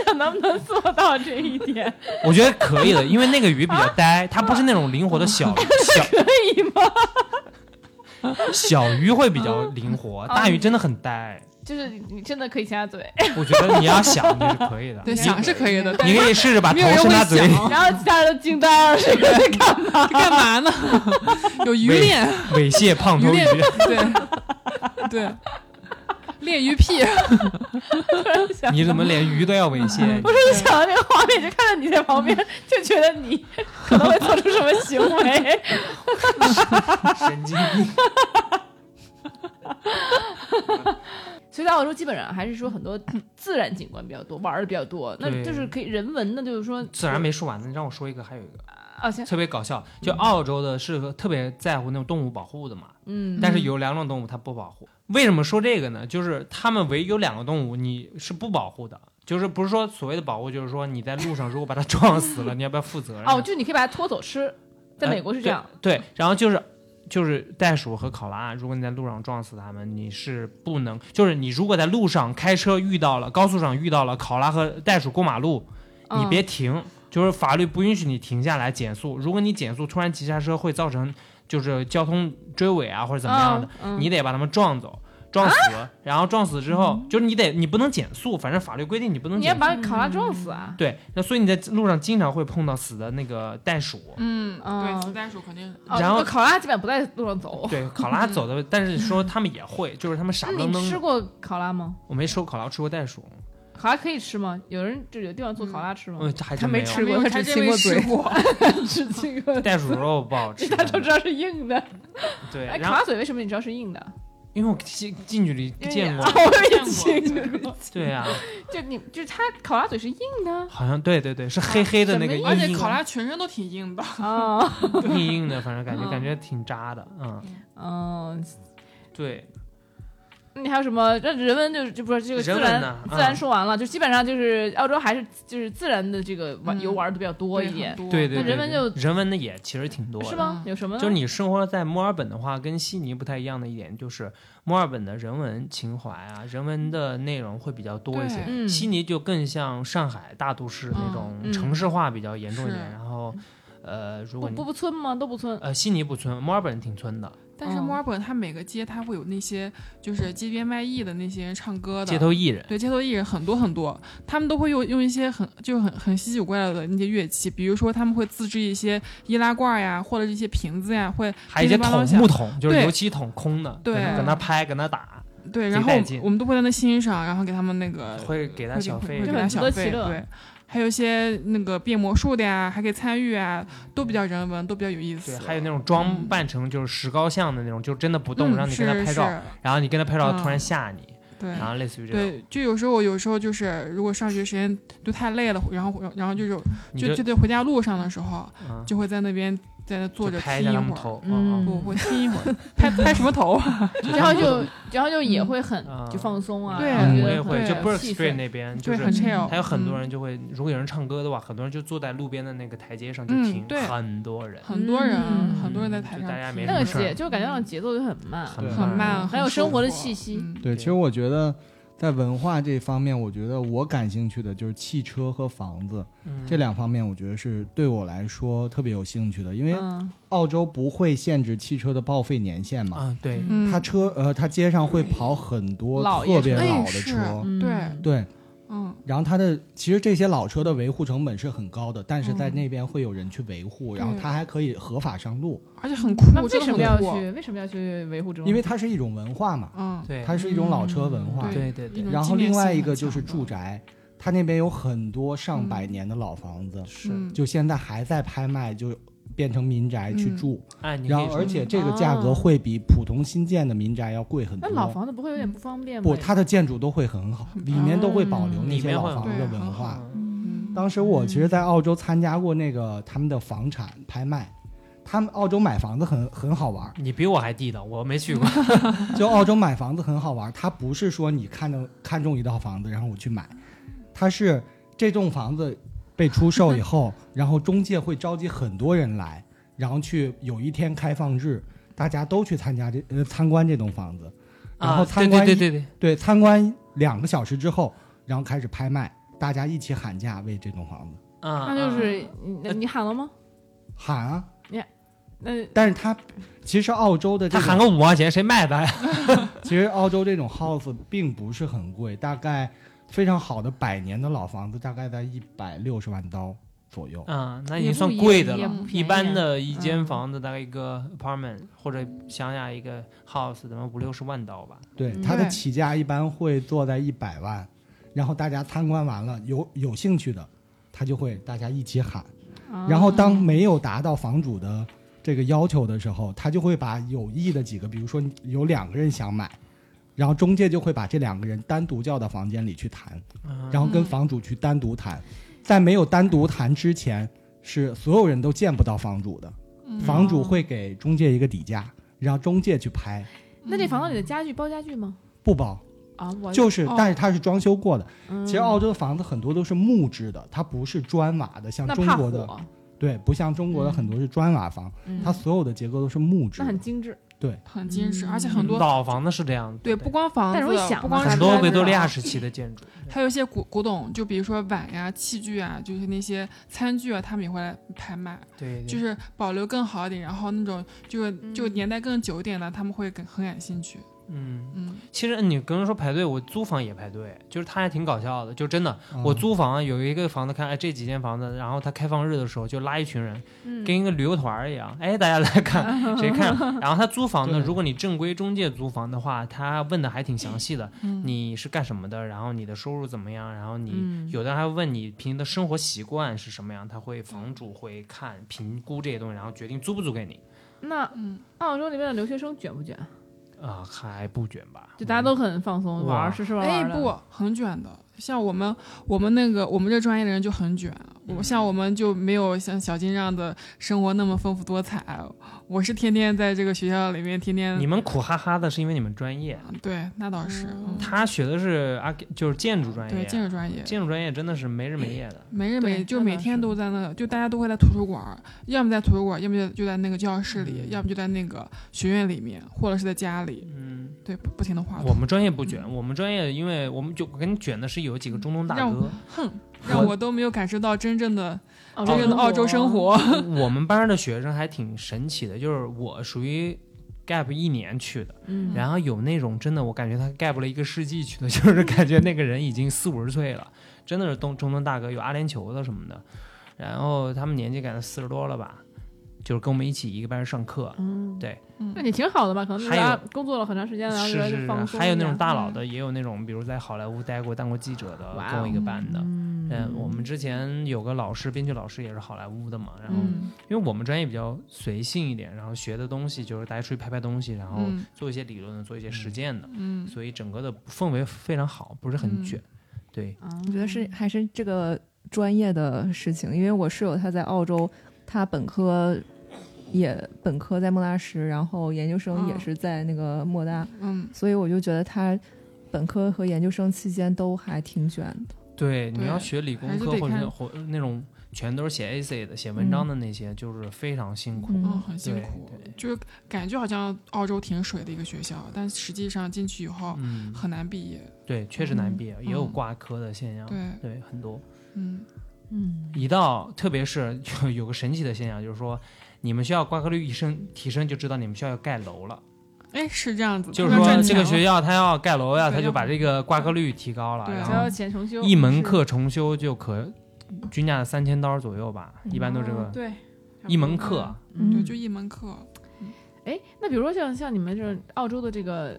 看能不能做到这一点？我觉得可以的，因为那个鱼比较呆，它不是那种灵活的小小可以吗？小鱼会比较灵活，大鱼真的很呆。就是你真的可以亲它嘴，我觉得你要想你是可以的，对，想是可以的，你可以试着把头伸他嘴里，然后其他人都惊呆了，这个在干嘛？干嘛呢？有鱼喂链，猥亵胖头鱼对对，恋鱼癖。你怎么连鱼都要猥亵？不是想到那个画面，就看到你在旁边，就觉得你可能会做出什么行为。神经病。所以在澳洲基本上还是说很多自然景观比较多，玩的比较多，那就是可以人文的，就是说自然没说完呢，你让我说一个，还有一个啊，行，特别搞笑，就澳洲的是特别在乎那种动物保护的嘛，嗯，但是有两种动物它不保护。为什么说这个呢？就是他们唯有两个动物你是不保护的，就是不是说所谓的保护，就是说你在路上如果把它 撞死了，你要不要负责任？哦，就你可以把它拖走吃，在美国是这样，对，对，然后就是就是袋鼠和考拉，如果你在路上撞死它们，你是不能，就是你如果在路上开车遇到了高速上遇到了考拉和袋鼠过马路，你嗯别停，就是法律不允许你停下来减速。如果你减速突然急刹车，会造成就是交通追尾啊或者怎么样的，你得把他们撞走。撞死，然后撞死之后，就是你得，你不能减速，反正法律规定你不能你要减速。把考拉撞死啊？对，那所以你在路上经常会碰到死的那个袋鼠。嗯，哦对，死袋鼠肯定。哦然后那考拉基本不在路上走。对，考拉走的，但是说他们也会，就是他们傻愣愣。你吃过考拉吗？我没吃过考拉，我吃过袋鼠，考拉可以吃吗？有人就有地方做烤鸭吃吗？嗯，还他真。没吃过，他只还真没亲过嘴。吃过。吃这个，袋鼠肉不好吃一，大家都知道是硬的。对，哎，然后考拉嘴为什么你知道是硬的？因为我近近距离见过哦，，我也见过见过。对呀，就你就是它烤鸭嘴是硬的好像对对对，是黑黑的那个硬而且硬硬考拉全身都挺硬的。啊，硬硬的，反正感觉嗯感觉挺扎的，嗯，嗯，对，那你还有什么？这人文就是就不是这个自然人文呢自然嗯说完了，就基本上就是澳洲还是就是自然的这个玩嗯游玩的比较多一点，多对对人文就人文的也其实挺多的，是吗？嗯有什么？就是你生活在墨尔本的话，跟悉尼不太一样的一点就是，墨尔本的人文情怀啊，人文的内容会比较多一些。嗯悉尼就更像上海大都市那种嗯城市化比较严重一点。是然后，呃，如果你不不村吗？都不村。呃悉尼不村，墨尔本挺村的，嗯但是墨尔本它每个街它会有那些就是街边卖艺的那些人唱歌的街头艺人。对，街头艺人很多很多，他们都会用用一些很就很很稀奇古怪的那些乐器，比如说他们会自制一些易拉罐呀，或者是一些瓶子呀，会还有一些桶木桶，就是油漆桶空的，对搁那拍，搁那打，对，然后我们都会在那欣赏，然后给他们那个会给他会小费会会给他小费，得其乐对。还有一些那个变魔术的呀，还可以参与啊，都比较人文，都比较有意思。对，。还有那种装扮成就是石膏像的那种，就真的不动，嗯让你跟他拍照，是。然后你跟他拍照嗯突然吓你，对。然后类似于这种，对，就有时候有时候就是如果上学时间都太累了，然后然后就是就就得回家路上的时候，嗯。就会在那边在那坐着就拍一会儿，下他们头，嗯不我亲一会儿，拍拍什么头？然后就然后就也会很嗯就放松啊，对我也会，就对 Burke 气 Street 氛那边，就对，是很 chill。还有很多嗯人就会，如果有人唱歌的话，很多人就坐在路边的那个台阶上就嗯听，很多人，很多人，嗯很多人在台上那个节就感觉那种节奏就很慢，很慢，很有生活的气息对其实我觉得在文化这方面，我觉得我感兴趣的就是汽车和房子嗯这两方面，我觉得是对我来说特别有兴趣的，因为嗯澳洲不会限制汽车的报废年限嘛，啊，对，嗯，它车呃，它街上会跑很多特别老的车，嗯对，对，嗯，然后它的其实这些老车的维护成本是很高的，但是在嗯那边会有人去维护，然后它还可以合法上路，而且很酷，那为什么要。去？为什么要去维护这种？因为它是一种文化嘛，嗯，对，它是一种老车文化。嗯对对对然后另外一个就是住宅，它那边有很多上百嗯年的老房子，是，嗯就现在还在拍卖，就变成民宅去嗯。住，然后而且这个价格哦。会比普通新建的民宅要贵很多。那老房子不会有点不方便吗？不，它的建筑都会很好，里面都会保留那些老房子的文化。嗯。当时我其实，在澳洲参加过那个他们的房产拍卖，他们澳洲买房子很很好玩儿，你比我还地道，我没去过。就澳洲买房子很好玩儿，它不是说你看中看中一套房子然后我去买，它是这栋房子被出售以后，然后中介会召集很多人来，然后去有一天开放日，大家都去参加这呃参观这栋房子，然后啊，参观一对对对。对对参观两个小时之后，然后开始拍卖，大家一起喊价为这栋房子。对，啊，那就是啊你你喊了吗？喊啊，那但是他其实澳洲的这种他喊个五毛钱，谁卖的？呀？其实澳洲这种 house 并不是很贵，大概非常好的百年的老房子大概在一百六十万刀左右。啊，那已也经算贵的了一般的一间嗯房子大概一个 apartment 或者乡下一个 house，怎么五六十万刀吧？对，嗯它的起价一般会做在一百万，然后大家参观完了，有有兴趣的，他就会大家一起喊。啊然后当没有达到房主的这个要求的时候，他就会把有意的几个，比如说有两个人想买，然后中介就会把这两个人单独叫到房间里去谈，嗯然后跟嗯房主去单独谈。在没有单独谈之前，是所有人都见不到房主的，嗯房主会给中介一个底价，让中介去拍，那这房子里的家具包家具吗？不包，啊，我就是哦但是它是装修过的。嗯其实澳洲的房子很多都是木质的，它不是砖瓦的，像中国的火，对，不像中国的嗯很多是砖瓦房，嗯它所有的结构都是木质的那很。精致。对，很精致，嗯。而且很多老房子是这样子的，对，不光房子不光很多维多利亚时期的建筑。还有一些古古董，就比如说碗呀、器具啊，就是那些餐具啊，他们也会来拍卖，对，就是保留更好一点，然后那种就是就嗯年代更久一点的，他们会更很感兴趣。嗯，嗯，其实你刚刚说排队，我租房也排队，就是他还挺搞笑的，就真的，嗯。我租房有一个房子看，哎，这几间房子，然后他开放日的时候就拉一群人，嗯。跟一个旅游团儿一样，哎，大家来看 谁看。然后他租房呢，如果你正规中介租房的话，他问的还挺详细的，嗯。你是干什么的，然后你的收入怎么样，然后你嗯。有的人还会问你平时的生活习惯是什么样，他会房主会看评估这些东西，然后决定租不租给你。那嗯，澳洲那边的留学生卷不卷？啊、还不卷吧？就大家都很放松，玩哇儿吃吃玩哎。不，很卷的。像我们我们那个我们这专业的人就很卷，我像我们就没有像小金这样的生活那么丰富多彩。我是天天在这个学校里面，天天你们苦哈哈的是因为你们专业，对，那倒是，他学的是啊，就是建筑专业，对建筑专业。建筑专业真的是没日没夜的。没日没夜，就每天都在那，就大家都会在图书馆，要么在图书馆，要么就就在那个教室里，嗯。要么就在那个学院里面，或者是在家里，嗯，对，不不停的画。我们专业不卷，我们专业因为我们就跟你卷的是有几个中东大哥，哼，让我都没有感受到真正的真正的澳洲生。活。我们班的学生还挺神奇的，就是我属于 gap 一年去的，嗯，然后有那种真的我感觉他 gap 了一个世纪去的，就是感觉那个人已经四五十岁了，真的是东中东大哥，有阿联酋的什么的，然后他们年纪感觉四十多了吧，就是跟我们一起一个班上课，嗯，对，那你挺好的吧？可能还家工作了很长时间，然后是就是放松还有那种大佬的，也有那种比如在好莱坞待过、当过记者的，跟我一个班的。嗯嗯，我们之前有个老师，编剧老师也是好莱坞的嘛，然后嗯因为我们专业比较随性一点，然后学的东西就是大家出去拍拍东西，然后嗯做一些理论的，做一些实践的，嗯所以整个的氛围非常好，不是很嗯卷。对，啊我觉得是还是这个专业的事情，因为我室友他在澳洲，他本科也本科在莫纳什，然后研究生也哦是在那个莫大，嗯，所以我就觉得他本科和研究生期间都还挺卷的。对，你要学理工科或者或那种全都是写 essay 的，写文章的那些，就是非常辛苦。嗯。嗯，很辛苦。对，就是感觉好像澳洲挺水的一个学校，但实际上进去以后嗯，很难毕业。对，确实难毕业，也有嗯挂科的现象。对，对，很多。嗯，嗯，一到，特别是有有个神奇的现象，就是说，你们学校挂科率一升提升，就知道你们学校要盖楼了。哎，是这样子，就是说这个学校它要盖楼呀，对要它就把这个挂科率提高了，对啊只要然后钱重修一门课重修就可均价三千刀左右吧，一般都这个哦对，一门课。嗯对，就一门课。哎，那比如说像像你们这种澳洲的这个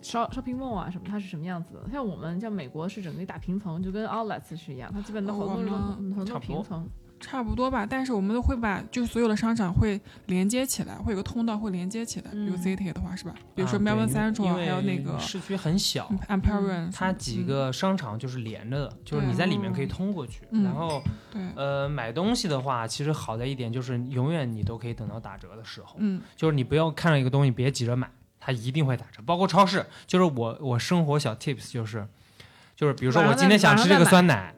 shop shopping mall 啊什么，它是什么样子的？像我们像美国是整个一大平层，就跟 outlets 是一样，它基本都好多我这种们很多差不多平层。差不多吧，但是我们都会把就是所有的商场会连接起来，会有个通道会连接起来。比如嗯 City 的话是吧？比如说 Melbourne Central，还有那个市区很小，Empire，它几个商场就是连着的，就是你在里面可以通过去。嗯然后对，呃，买东西的话，其实好在一点就是永远你都可以等到打折的时候，嗯就是你不要看到一个东西别急着买，它一定会打折。包括超市，就是我我生活小 tips 就是，就是比如说我今天想吃这个酸奶，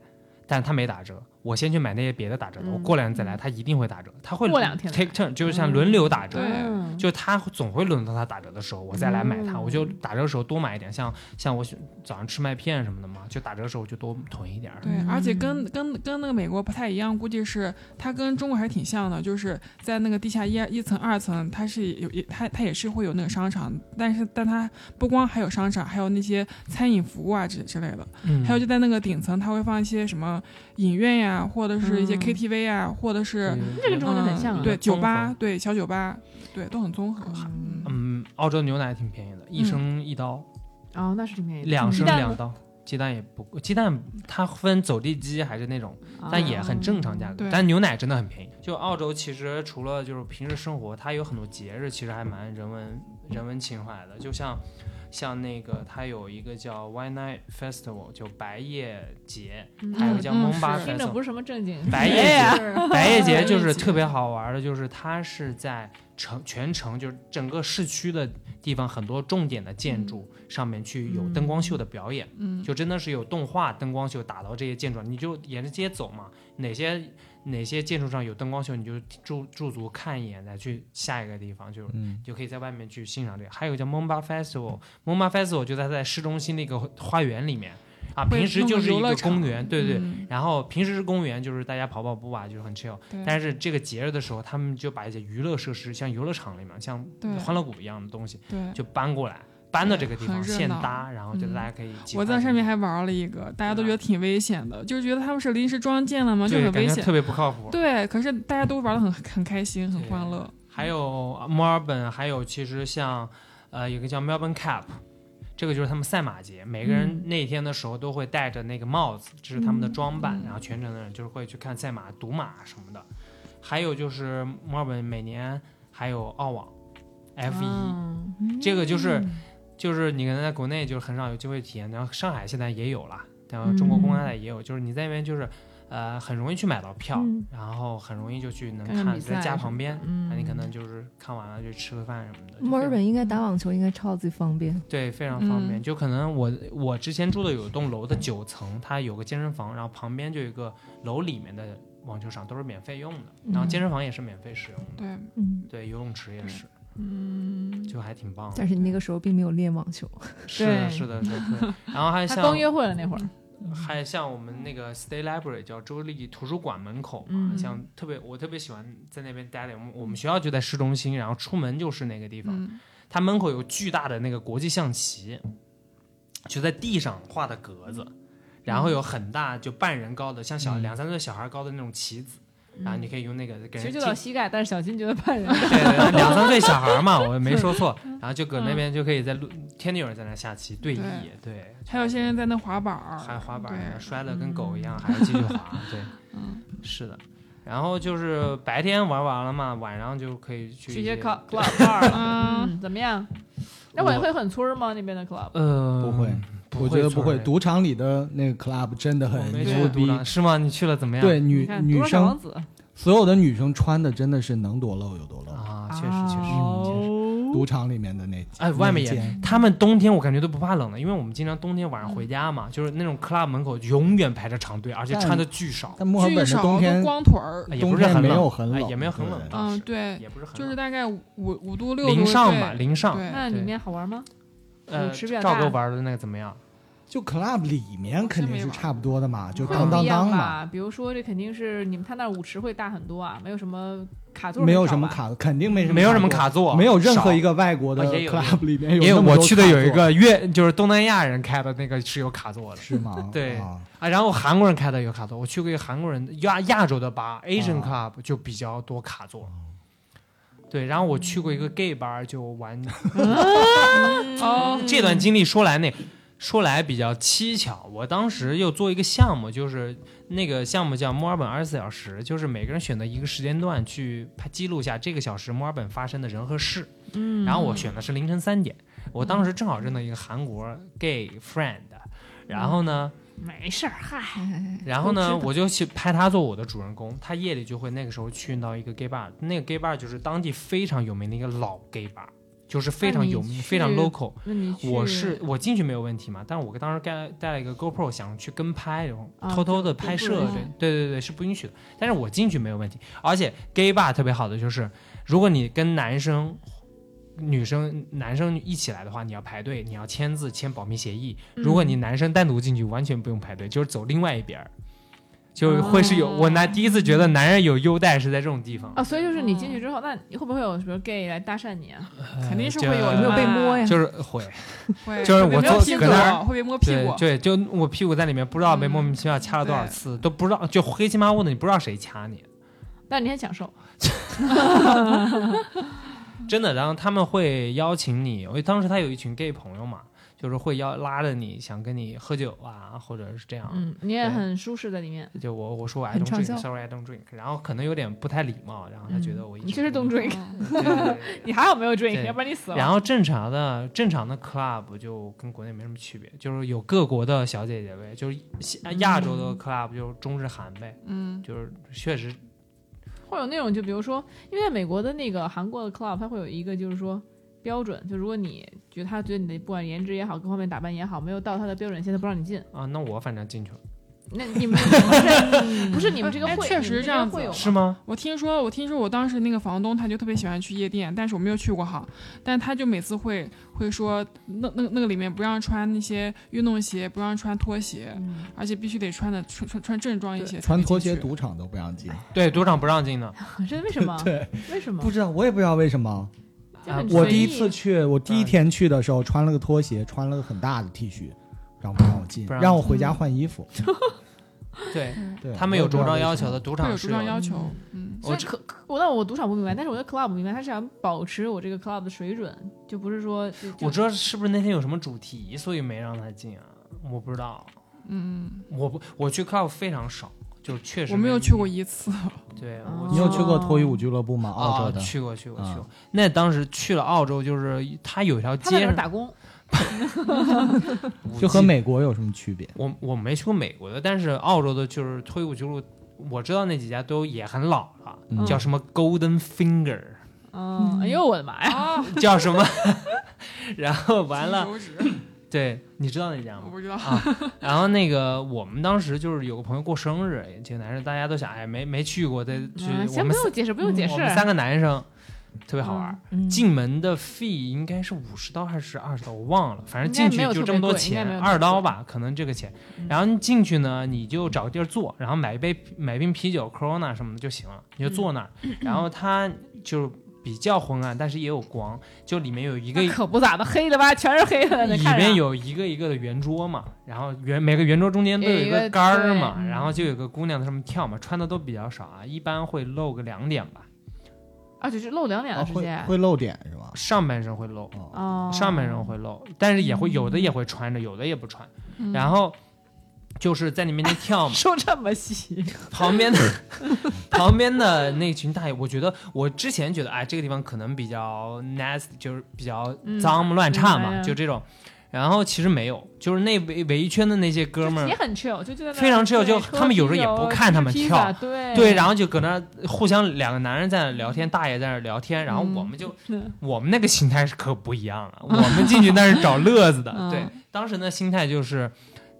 但它没打折，我先去买那些别的打折的，我嗯过两天再来，它一定会打折，它会过两天 take turn，就是像轮流打折。对嗯。就它总会轮到它打折的时候，我再来买它，嗯。我就打折的时候多买一点。像像我喜早上吃麦片什么的嘛，就打折的时候就多囤一点儿。对，而且跟跟跟那个美国不太一样，估计是它跟中国还是挺像的，就是在那个地下一一层、二层，它是有也它它也是会有那个商场，但是但它不光还有商场，还有那些餐饮服务啊之之类的，嗯，还有就在那个顶层，它会放一些什么影院呀，或者是一些嗯 KTV 啊，或者是对这个中国就很像啊嗯对酒吧，对小酒吧，对都很综合。嗯嗯，澳洲牛奶挺便宜的，一升一刀，哦，那是挺便宜的。两升两刀。鸡蛋也不贵，鸡蛋它分走地鸡还是那种，但也很正常价格。对但牛奶真的很便宜。就澳洲其实除了就是平时生活，它有很多节日，其实还蛮人文人文情怀的。就像像那个它有一个叫 White Night Festival，就白夜节，嗯还有个叫嗯 Moomba 是听着不。是什么正经白夜节白夜节就是特别好玩的，就是它是在城全城，就是整个市区的地方很多重点的建筑上面去有灯光秀的表演，嗯，就真的是有动画灯光秀打到这些建筑，你就沿着街走嘛，哪些哪些建筑上有灯光秀，你就驻驻足看一眼，再去下一个地方，就嗯，就可以在外面去欣赏这个。还有个叫 Momba Festival，Momba Festival 就在在市中心那个花园里面啊，平时就是一个公园，对对。嗯然后平时是公园，就是大家跑跑步啊，就是很 chill。但是这个节日的时候，他们就把一些娱乐设施，像游乐场里面，像欢乐谷一样的东西，就搬过来，搬到这个地方现搭，然后就嗯大家可以我。在上面还玩了一个，大家都觉得挺危险的，就是觉得他们是临时装建的嘛，就，很危险特。别不靠谱。对，可是大家都玩的很很开心，很欢乐。还有墨尔本，还有其实像呃，有个叫 Melbourne Cup，这个就是他们赛马节，每个人那天的时候都会戴着那个帽子，这是他们的装扮，嗯然后全程的人就是会去看赛马、赌马什么的。还有就是墨尔本每年还有澳网 F 一、嗯这个就是就是你可能在国内就是很少有机会体验，然后上海现在也有了，然后中国公安台也有，就是你在那边就是呃很容易去买到票，嗯。然后很容易就去能看在家旁边，嗯那你可能就是看完了就吃个饭什么的。墨尔本应该打网球应该超级方便。对非常方便，嗯。就可能我我之前住的有一栋楼的九层，它有个健身房，然后旁边就有一个楼里面的网球场都是免费用的，然后健身房也是免费使用的，对，嗯，对游泳池也是，嗯，就还挺棒。但是你那个时候并没有练网球。是的，是的，是的。然后还像刚约会了那会儿，还像我们那个 State Library 叫州立图书馆门口嘛，嗯像特别我特别喜欢在那边待的。我们我们学校就在市中心，然后出门就是那个地方。嗯，它门口有巨大的那个国际象棋，就在地上画的格子，然后有很大就半人高的，像小嗯两三岁小孩高的那种棋子，然后你可以用那个给人其实就到膝盖，但是小金觉得怕人。对 对，两三岁小孩嘛，我没说错。然后就搁那边就可以在路，天天有人在那下棋对弈，对，还有些人在那滑板儿，还滑板儿，摔得跟狗一样，还要继续滑，对，嗯，是的。然后就是白天玩完了嘛，晚上就可以去去一些些 club club bar 了，嗯嗯，怎么样？那会我会很村吗？那边的 club？呃不会，不我觉得不会。赌场里的那个 club 真的很牛逼，是吗？你去了怎么样？对女女生所有的女生穿的真的是能多露有多露。啊，确实确实确实。哦赌场里面的那哎，外面也他们冬天我感觉都不怕冷的，因为我们经常冬天晚上回家嘛，就是那种 club 门口永远排着长队，而且穿的巨少，但墨尔本的巨少都冬天光腿儿，哎也冬天没不是很冷，有很冷，哎也没有很冷嗯，对，也不是很就是大概五五度六度零上吧，零上。那里面好玩吗？呃，舞池比较赵哥玩的那个怎么样？就 club 里面肯定是差不多的嘛，就当当当嘛，比如说，这肯定是你们他那舞池会大很多啊，没有什么卡座，没有什么。卡，肯定没什么，没有什么卡座，没有任何一个。外国的 club 里面有因为我去的有一个越，就是东南亚人开的那个是有卡座的是吗？对啊啊，然后韩国人开的有卡座，我去过一个韩国人亚亚洲的吧，Asian 啊 Club 就比较多卡座。对，然后我去过一个 gay bar 就玩，哦，这段经历说来那说来比较蹊跷，我当时又做一个项目，就是那个项目叫墨尔本二十四小时，就是每个人选择一个时间段去拍记录下这个小时墨尔本发生的人和事。嗯，然后我选的是凌晨三点，我当时正好认到一个韩国 gay friend，然后呢，没事儿，嗨，然后呢，我就去拍他做我的主人公，他夜里就会那个时候去到一个 gay bar，那个 gay bar 就是当地非常有名的一个老 gay bar，就是非常有名、非常 local。我是我进去没有问题嘛，但是我当时带带了一个 GoPro 想去跟拍，然后啊偷偷的拍摄，对对对是不允许的。但是我进去没有问题，而且 gay bar 特别好的就是，如果你跟男生、女生、男生一起来的话，你要排队，你要签字签保密协议。如果你男生单独进去，完全不用排队，就是走另外一边儿，就会是有、哦我男第一次觉得男人有优待是在这种地方。啊，所以就是你进去之后，那你会不会有什么 gay 来搭讪你啊？肯定是会有没有被摸呀？就是会，会就是我坐搁那儿会被摸屁股，对对，就我屁股在里面，不知道被莫名其妙掐了多少对次，都不知道，就黑漆麻乌的，你不知道谁掐你，但你很享受，真的。然后他们会邀请你，因为当时他有一群 gay 朋友嘛，就是会邀拉着你，想跟你喝酒啊，或者是这样。嗯，你也很舒适在里面。就我我说我 I 很 don't drink，sorry I don't drink，然后可能有点不太礼貌，然后他觉得我一直你确实 don't drink，你还好没有 drink，要不然你死了。然后正常的正常的 club 就跟国内没什么区别，就是有各国的小姐姐呗，就是亚洲的 club 就是中日韩呗，嗯，就是确实会有那种，就比如说，因为在美国的那个韩国的 club，它会有一个就是说标准，就如果你觉得他觉得你的不管颜值也好，各方面打扮也好，没有到他的标准线，他不让你进。啊，那我反正进去了，那你们 不是你们这个会，哎确实这样子会有是？吗？我听说，我听说我当时那个房东他就特别喜欢去夜店，但是我没有去过哈，但他就每次会会说，那那那个里面不让穿那些运动鞋，不让穿拖鞋，嗯而且必须得穿的穿穿穿正装一些，穿拖鞋。赌场都不让进。对，赌场不让进 的，这为什么？对，为什么？不知道，我也不知道为什么。我第一次去，我第一天去的时候穿了个拖鞋，穿了个很大的 T 恤，然后不让我进，不让让我回家换衣服。对对，他们有着装要求的。的，赌场有着装要求，嗯，我可可我那我赌场不明白，但是我觉得 club 不明白，他是想保持我这个 club 的水准，就不是说我知道是不是那天有什么主题，所以没让他进啊？我不知道，嗯，我不我去 club 非常少，就确实我没有去过一次，对，你有去过脱衣舞俱乐部吗？澳啊洲的。去过去过啊去过。那当时去了澳洲，就是他有一条街上打工，就和美国有什么区别？我我没去过美国的，但是澳洲的就是脱衣舞俱乐部，我知道那几家都也很老了，嗯叫什么 Golden Finger，嗯，哎呦我的妈呀！啊，叫什么？然后完了，对，你知道那家吗？我不知道，啊，然后那个我们当时就是有个朋友过生日，几个男生大家都想，哎，没没去过，得去。嗯行，我们不用解释，不用解释我。们三个男生特别好玩。嗯进门的 fee 应该是五十刀还是二十刀，我忘了，反正进去就这么多钱二刀吧，可能这个钱。嗯然后你进去呢，你就找个地儿坐，然后买一杯买一瓶啤酒，Corona 什么的就行了，你就坐那儿。嗯 然后它就比较昏暗，但是也有光，就里面有一个可不咋的，黑的吧，全是黑的。里面有一个一个的圆桌嘛，然后圆每个圆桌中间都有一个个杆儿嘛，然后就有个姑娘在上面跳嘛，穿的都比较少啊，一般会露个两点吧，啊，只是露两点的直接。会露点是吧？上半身会露，上半身会露，但是也会有的也会穿着，有的也不穿，嗯然后就是在你面前跳嘛，说这么细，旁边的 旁边的那群大爷，我觉得我之前觉得哎这个地方可能比较 nasty，就是比较嗯脏乱差嘛，就这种。然后其实没有，就是那围围一圈的那些哥们儿，也很 chill，就就在非常 chill，就他们有时候也不看他们跳对对，然后就搁那互相两个男人在那聊天，大爷在那聊天，然后嗯我们就、嗯我们那个心态是可不一样了，我们进去那是找乐子的。嗯对，当时的心态就是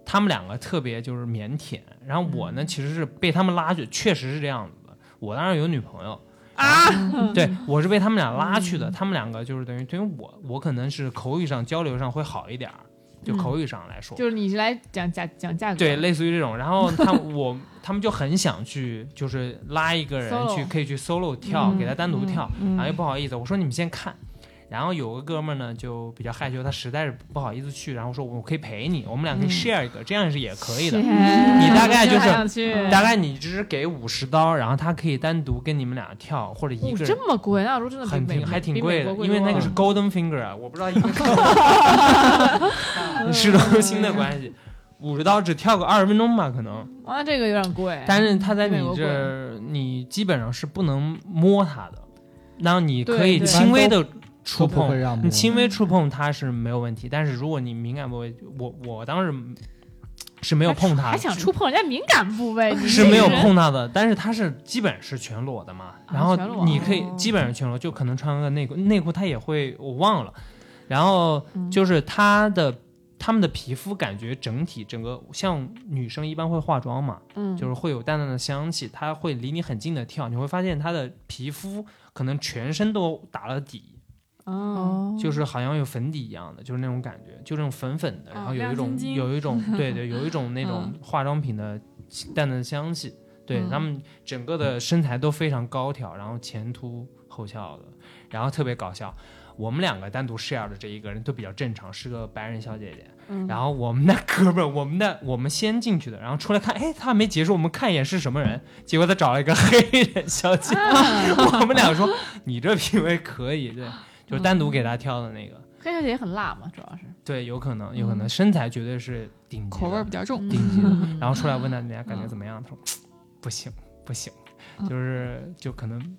他们两个特别就是腼腆，然后我嗯呢其实是被他们拉去，确实是这样子的。我当时有女朋友。啊，对，我是被他们俩拉去嗯的。他们两个就是等于，等于我，我可能是口语上交流上会好一点儿，就嗯口语上来说，就是你是来讲价讲价格，对，类似于这种。然后他我他们就很想去，就是拉一个人 Solo 去，可以去 solo 跳，嗯给他单独跳，嗯然后又不好意思，我说你们先看。然后有个哥们儿呢就比较害羞，他实在是不好意思去，然后说我可以陪你，我们俩可以嗯。share 一个，这样是也可以的。你大概就是，大概你只是给五十刀，然后他可以单独跟你们俩跳，或者一哦个人这么贵，那澳洲真的挺还挺贵的，因为那个是 Golden Finger 啊，我不知道一个市中心的关系，五十刀只跳个二十分钟吧，可能。哇，这个有点贵，但是他在你这儿，你基本上是不能摸它的，然后你可以轻微的都触碰，不会让你轻微触碰它是没有问题。但是如果你敏感部位，我我当时是没有碰它的，还想触碰人家敏感部位，你是没有碰它的，但是它是基本是全裸的嘛，然后你可以哦基本上全裸，就可能穿个内裤，内裤它也会我忘了，然后嗯就是它的他们的皮肤感觉整体整个像女生一般会化妆嘛，嗯，就是会有淡淡的香气，它会离你很近的跳，你会发现它的皮肤可能全身都打了底，哦，就是好像有粉底一样的，就是那种感觉，就那种粉粉的，然后有一亮种有一种 对对，有一种那种化妆品的淡淡的香气。对嗯他们整个的身材都非常高挑，然后前凸后翘的，然后特别搞笑。我们两个单独 share 的这一个人都比较正常，是个白人小姐姐。嗯然后我们那 哥们儿，我们那我们先进去的，然后出来看，哎，他还没结束，我们看一眼是什么人，结果他找了一个 黑人小姐。我们俩说你这品味可以，对，就是单独给他挑的那个。黑小姐也很辣嘛，主要是对，有可能，有可能，身材绝对是顶级口味比较重。顶级然后出来问他人家感觉怎么样，他说不行不行，就是就可能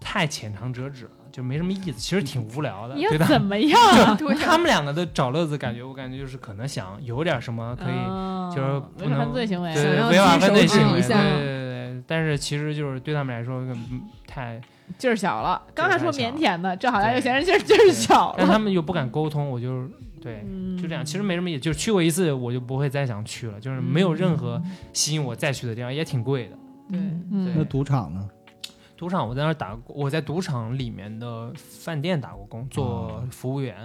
太浅尝辄止了，就没什么意思，其实挺无聊的。你要对他怎么样啊？就他们两个的找乐子感觉，我感觉就是可能想有点什么可以。嗯就是违不能法犯罪行为，对对，想要违法犯罪行为，对对对对。但是其实就是对他们来说，嗯太，劲儿小了。刚才说腼腆的，这好像对又显得劲儿劲儿小了但了。他们又不敢沟通，我就 对，嗯就这样。其实没什么意思，就是去过一次，我就不会再想去了，就是没有任何吸引我再去的地方，也挺贵的。对，嗯那赌场呢？赌场我在那儿打过，我在赌场里面的饭店打过工，做服务员。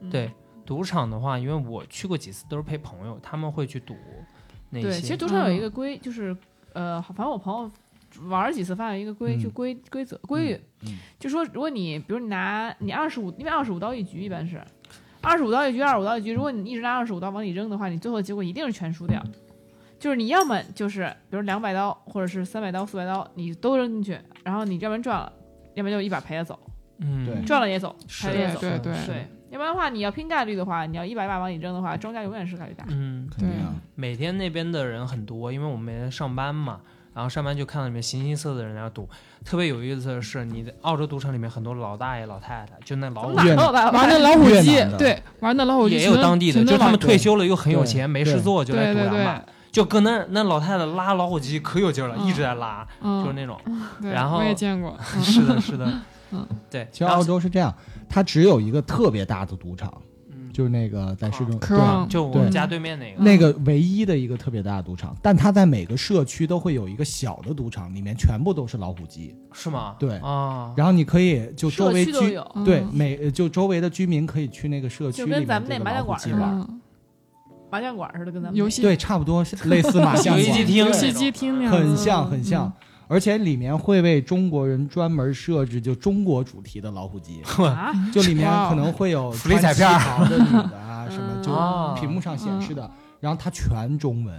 嗯对，赌场的话，因为我去过几次，都是陪朋友，他们会去赌那些。对，其实赌场有一个规，就是呃，反正我朋友玩了几次，发现一个规，嗯。就规规则规律嗯嗯，就说如果你比如你拿你二十五，因为二十五刀一局一般是。二十五刀一局，二十五刀一局，如果你一直拿二十五刀往里扔的话，你最后结果一定是全输掉。就是你要么就是比如两百刀，或者是三百刀、四百刀，你都扔进去，然后你要不然赚了，要不然就一把赔了走，嗯，对。赚了也走，赔了也走。对对对，要不然的话，你要拼概率的话，你要一百一把往里扔的话，庄家永远是概率大。嗯，肯定啊，每天那边的人很多，因为我们每天上班嘛，然后上班就看到里面形形色色的人在那赌。特别有意思的是，你在澳洲赌场里面很多老大爷老太太，就那老虎玩那老虎机对，玩那老虎机也有当地的，就是他们退休了又很有钱，没事做就来赌两把，，就跟那那老太太拉老虎机可有劲儿了，嗯一直在拉，就是嗯，那种。然后我也见过，嗯是的，是的嗯，对。其实澳洲是这样，它只有一个特别大的赌场，嗯就是那个在市中对就我们家对面那个，那个唯一的一个特别大的赌场，但它在每个社区都会有一个小的赌场，里面全部都是老虎机，是吗？对。啊，然后你可以就周围居对每呃就周围的居民可以去那个社区里面就跟咱们那这个麻将老虎机馆似的麻将馆似的，跟咱们游戏对，差不多类似麻将馆游戏机厅游戏机厅那样。很像嗯很像，而且里面会为中国人专门设置就中国主题的老虎机，啊，就里面可能会有福利彩片儿穿旗袍的女的啊什么，就哦。屏幕上显示的，然后它全中文，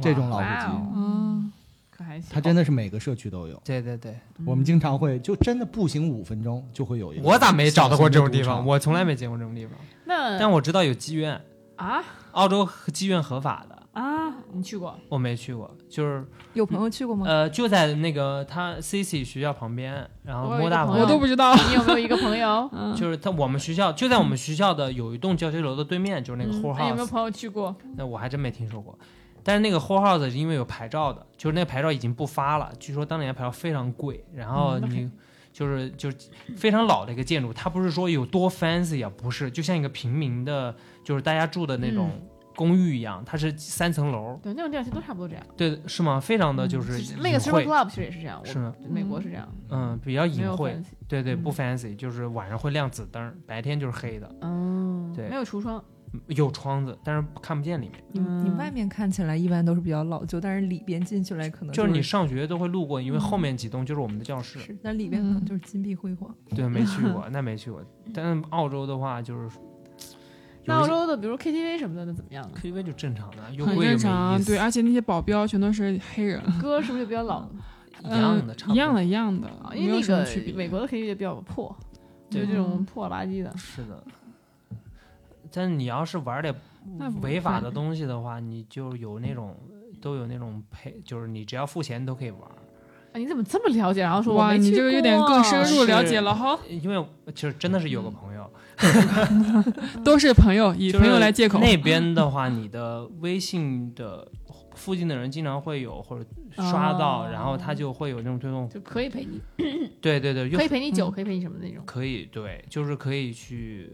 这种老虎机，嗯，可还行。它真的是每个社区都有。对对对，我们经常会就真的步行五分钟就会有一个。我咋没找到过这种地方？我我从来没见过这种地方，那但我知道有妓院，啊？澳洲妓院合法的。啊，你去过？我没去过，就是有朋友去过吗？呃，就在那个他 CC 学校旁边，然后摸大朋友我都不知道。你有没有一个朋友？嗯，就是他我们学校就在我们学校的有一栋教学楼的对面，就是那个嗯 Whole 那有没有 House，朋友去过？那我还真没听说过。但是那个 Whole House 是因为有牌照的，就是那个牌照已经不发了，据说当年牌照非常贵，然后你就是就是非常老的一个建筑，它不是说有多 fancy 啊，不是，就像一个平民的，就是大家住的那种公寓一样，它是三层楼，对，那种地方其实都差不多这样。对，是吗？非常的就是那个隐 Silver，Club 其实也是这样，是吗？美国是这样，嗯，比较隐晦，fancy 对对，嗯不 fancy，就是晚上会亮紫灯，白天就是黑的，嗯，对没有橱窗，有窗子，但是看不见里面。你你嗯外面看起来一般都是比较老旧，但是里边进去来可能就是你是上学都会路过，因为后面几栋就是我们的教室。是，但里边可能就是金碧辉煌。对，没去 过，那没去过。但是澳洲的话，就是那澳洲的比如 KTV 什么的，那怎么样呢？KTV 就正常的，又很正常，对，而且那些保镖全都是黑人，歌是不是就比较老 一样的。一样的，一样的啊？，没有因为那个什么区别。美国的 KTV 比较破，就是这种破了吧唧的。是的。但你要是玩点那违法的东西的话，你就有那种都有那种配，就是你只要付钱都可以玩。啊，你怎么这么了解？然后说哇，你这个有点更深入了解了哈，因为其实真的是有个朋友，都是朋友，以朋友来借口。那边的话，你的微信的附近的人经常会有或者刷到，哦然后他就会有那种推送。就可以陪你，对对对，可以陪你酒，嗯可以陪你什么那种。可以对，就是可以去，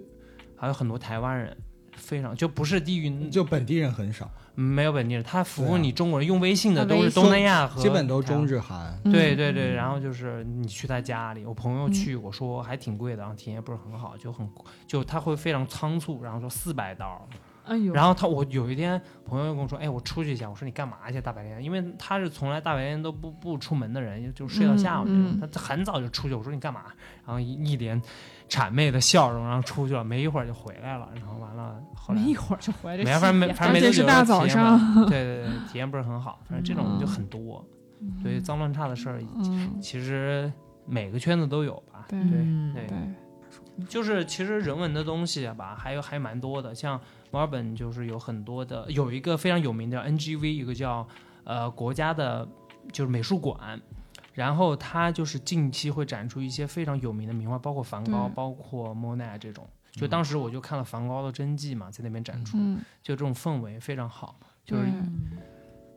还有很多台湾人，非常就不是地域，就本地人很少，没有本地人，他服务你中国人用微信的都是东南亚和基本都中日。韩。嗯对对对，然后就是你去他家里，我朋友嗯去我，说还挺贵的，然后体验不是很好，就很就他会非常仓促，然后说四百刀，哎呦，然后他我有一天朋友跟我说，哎，我出去一下，我说你干嘛去？大白天，因为他是从来大白天都不不出门的人，就睡到下午那种，嗯他他很早就出去。我说你干嘛？然后一一脸谄媚的笑容，然后出去了，没一会儿就回来了，然后完了后来没一会儿就回来，没反正没戏反正没多久而且是大早体验上，对对对，体验不是很好，反正这种就嗯很多，对脏乱差的事儿，嗯，其实每个圈子都有吧，对对嗯对对，就是其实人文的东西啊吧，还有还蛮多的。像墨尔本就是有很多的，有一个非常有名的 NGV，一个叫呃国家的，就是美术馆。然后他就是近期会展出一些非常有名的名画，包括梵高，对包括莫奈这种。就当时我就看了梵高的真迹嘛，在那边展出，嗯，就这种氛围非常好。就是对。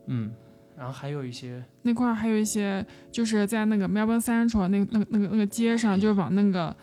嗯，然后还有一些那块儿还有一些，就是在那个 Melbourne Central 那个那个那个那个街上，就是往那个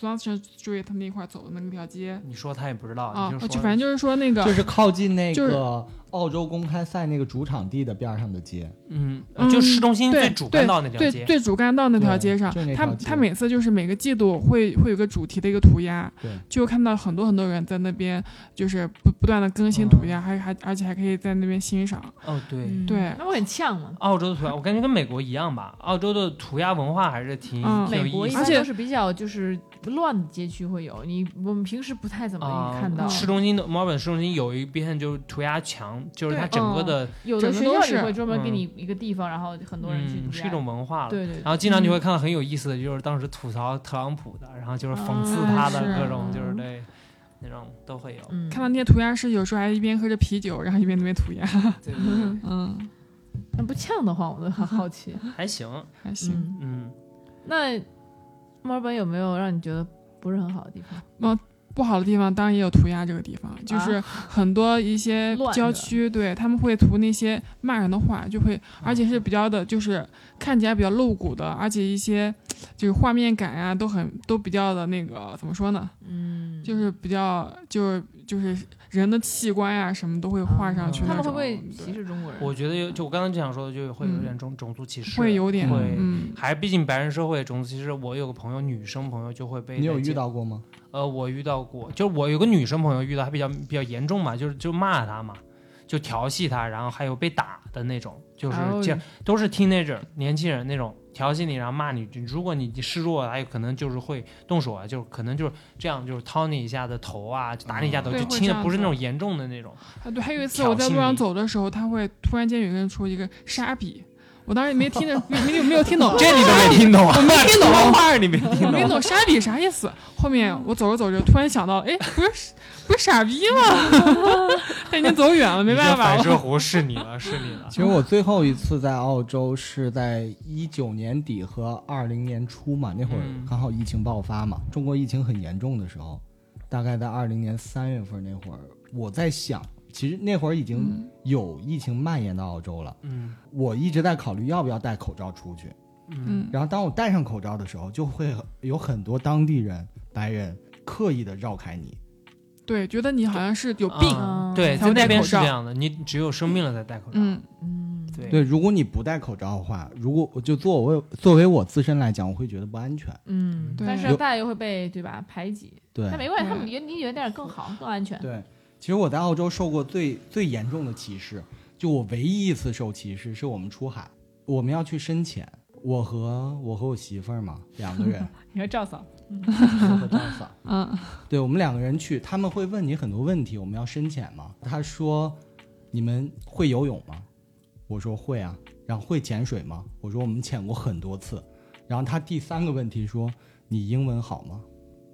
Swanston Street 那块走的那个条街。你说他也不知道，啊，就就反正就是说那个就是靠近那个澳洲公开赛那个主场地的边上的街，嗯，嗯就市中心最主干道那条对街，对主干道那条街上他他每次就是每个季度会会有个主题的一个涂鸦，对，就看到很多很多人在那边就是不不断的更新涂鸦，还还而且还可以在那边欣赏，哦对。嗯。对。那不很呛吗？澳洲的涂鸦，我感觉跟美国一样吧。澳洲的涂鸦文化还是挺、美国意思的。一般都是比较就是乱的街区会有，你我们平时不太怎么啊、看到。市中心的墨尔本市中心有一边就是涂鸦墙，就是它整个的，有的学校整个都是里会专门给嗯你一个地方，然后很多人去嗯，是一种文化了。对对对然后经常你会看到很有意思的，就是当时吐槽特朗普的，然后就是讽刺啊他的各种，就是对那种都会有。嗯，看到那些涂鸦师有时候还一边喝着啤酒，然后一边那边涂鸦，对对对，嗯，那不呛的话，我都很好奇。还行。还行。嗯，嗯，那墨尔本有没有让你觉得不是很好的地方？不好的地方当然也有涂鸦这个地方，就是很多一些 郊区，对他们会涂那些骂人的话，就会，而且是比较的，就是看起来比较露骨的，而且一些就是画面感呀、都很都比较的那个怎么说呢？嗯，就是比较就是就是人的器官呀、什么都会画上去嗯。他们会不会歧视中国人？我觉得有，就我刚刚就想说的，就会有嗯点种、种族歧视，会有点会。嗯，还毕竟白人社会种族歧视，我有个朋友，女生朋友就会被你有遇到过吗？呃，我遇到过，就是我有个女生朋友遇到还比较比较严重嘛，就是就骂她嘛，就调戏她，然后还有被打的那种，就是哦这样，都是 teenager 年轻人那种调戏你，然后骂你，如果你示弱，还有可能就是会动手啊，就可能就是这样，就是掏你一下的头啊，就打你一下头，对就轻的，不是那种严重的那种。啊对，还有一次我在路上走的时候，他会突然间有个人出一个沙笔。我当时也没听着，没没没有听懂，这你都没听懂啊？我没听懂话你没听懂？我没懂傻逼啥意思。后面我走着走着，突然想到，哎，不是不是傻逼吗？他已经走远了，没办法了。反射弧是你了，是你了。其实我最后一次在澳洲是在一九年底和二零年初嘛，那会儿嗯刚好疫情爆发嘛，中国疫情很严重的时候，大概在二零年三月份那会儿，我在想，其实那会儿已经有疫情蔓延到澳洲了，嗯。我一直在考虑要不要戴口罩出去。嗯，然后当我戴上口罩的时候，就会有很多当地人、白人刻意的绕开你。对，觉得你好像是有病。嗯对，在那边是这样的，你只有生病了才戴口罩。嗯，嗯，对。对，如果你不戴口罩的话，如果我就作为作为我自身来讲，我会觉得不安全。嗯，对但是大家又会被对吧排挤，对。但没关系，他对。们离离远点更好，更安全。对，其实我在澳洲受过最最严重的歧视，就我唯一一次受歧视是我们出海，我们要去深潜，我和我和我媳妇儿嘛两个人，你说赵嫂，我和赵嫂，嗯，对我们两个人去，他们会问你很多问题，我们要深潜吗？他说你们会游泳吗？我说会啊。然后会潜水吗？我说我们潜过很多次。然后他第三个问题说你英文好吗？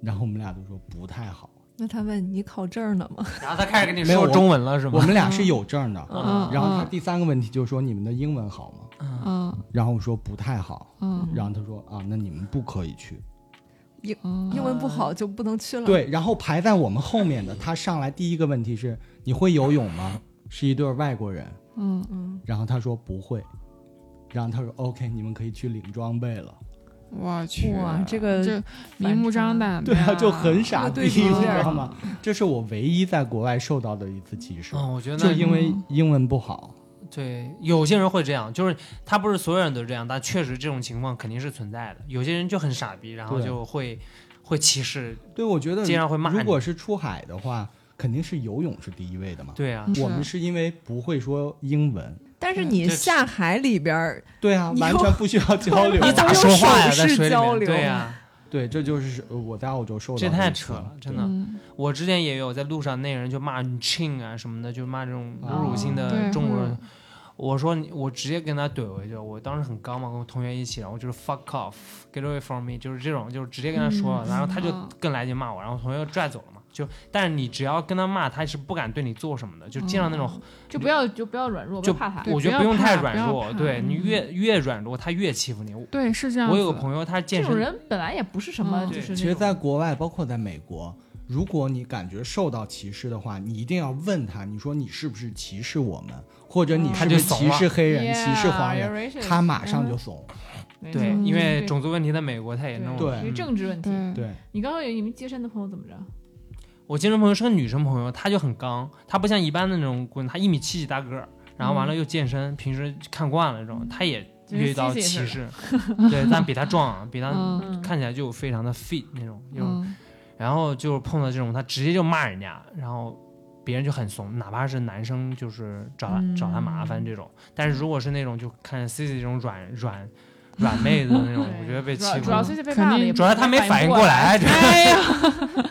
然后我们俩都说不太好。那他问你考证了吗？然后他开始跟你没有中文了，是吗？我们俩是有证的。嗯然后他第三个问题就是说你们的英文好吗？嗯然后我说不太好。嗯然后他说啊，那你们不可以去。英，英文不好就不能去了。，对，然后排在我们后面的，他上来第一个问题是你会游泳吗？是一对外国人。嗯嗯，然后他说不会，然后他说 OK，你们可以去领装备了。我去，哇，这个这明目张胆的，对啊，就很傻逼，你知道吗？这是我唯一在国外受到的一次歧视，嗯，我觉得就那因为英文不好。对有些人会这样，就是他不是所有人都这样，但确实这种情况肯定是存在的。有些人就很傻逼，然后就会会歧视。对，我觉得经常会骂如果是出海的话，肯定是游泳是第一位的嘛。对啊，我们是因为不会说英文，但是你下海里边儿，对啊，完全不需要交流。你咋用说话呀？手势在水里面，交流对呀、对，这就是呃我在澳洲受到这的一次太扯了，真的。嗯我之前也有在路上，那人就骂你 chin 啊什么的，就骂这种侮辱性的中国人。嗯我说你，我直接跟他怼回去。我当时很刚嘛，跟我同学一起，然后就是 fuck off，get away from me，就是这种，就是直接跟他说了，然后他就嗯更来劲骂我，然后同学拽走了嘛。就但是你只要跟他骂，他是不敢对你做什么的，就尽量那种，就不要就不要软弱，就怕他。对我觉得不用太软弱，对你嗯越越软弱，他越欺负你。对，是这样。我有个朋友，他健身，这种人本来也不是什么，嗯就是那其实，在国外，包括在美国，如果你感觉受到歧视的话，你一定要问他，你说你是不是歧视我们，或者你嗯是不是歧视黑人、歧视黄人，他马上就怂。对，嗯因为种族问题在美国太严重了。对政治问题。对对，你刚刚有你们接生的朋友怎么着？我健身朋友是个女生朋友，她就很刚，她不像一般的那种姑娘，她一米七几大个儿，然后完了又健身，平时看惯了这种，她也遇到歧视，对，但比她壮，比她看起来就非常的 fit 那种，那种，嗯。然后就碰到这种，她直接就骂人家，然后别人就很怂，哪怕是男生就是找她、嗯找她麻烦这种，但是如果是那种就看 C C 这种软软软妹子的那种，我觉得被主欺负主要是被肯定骂了主要他没反应过来，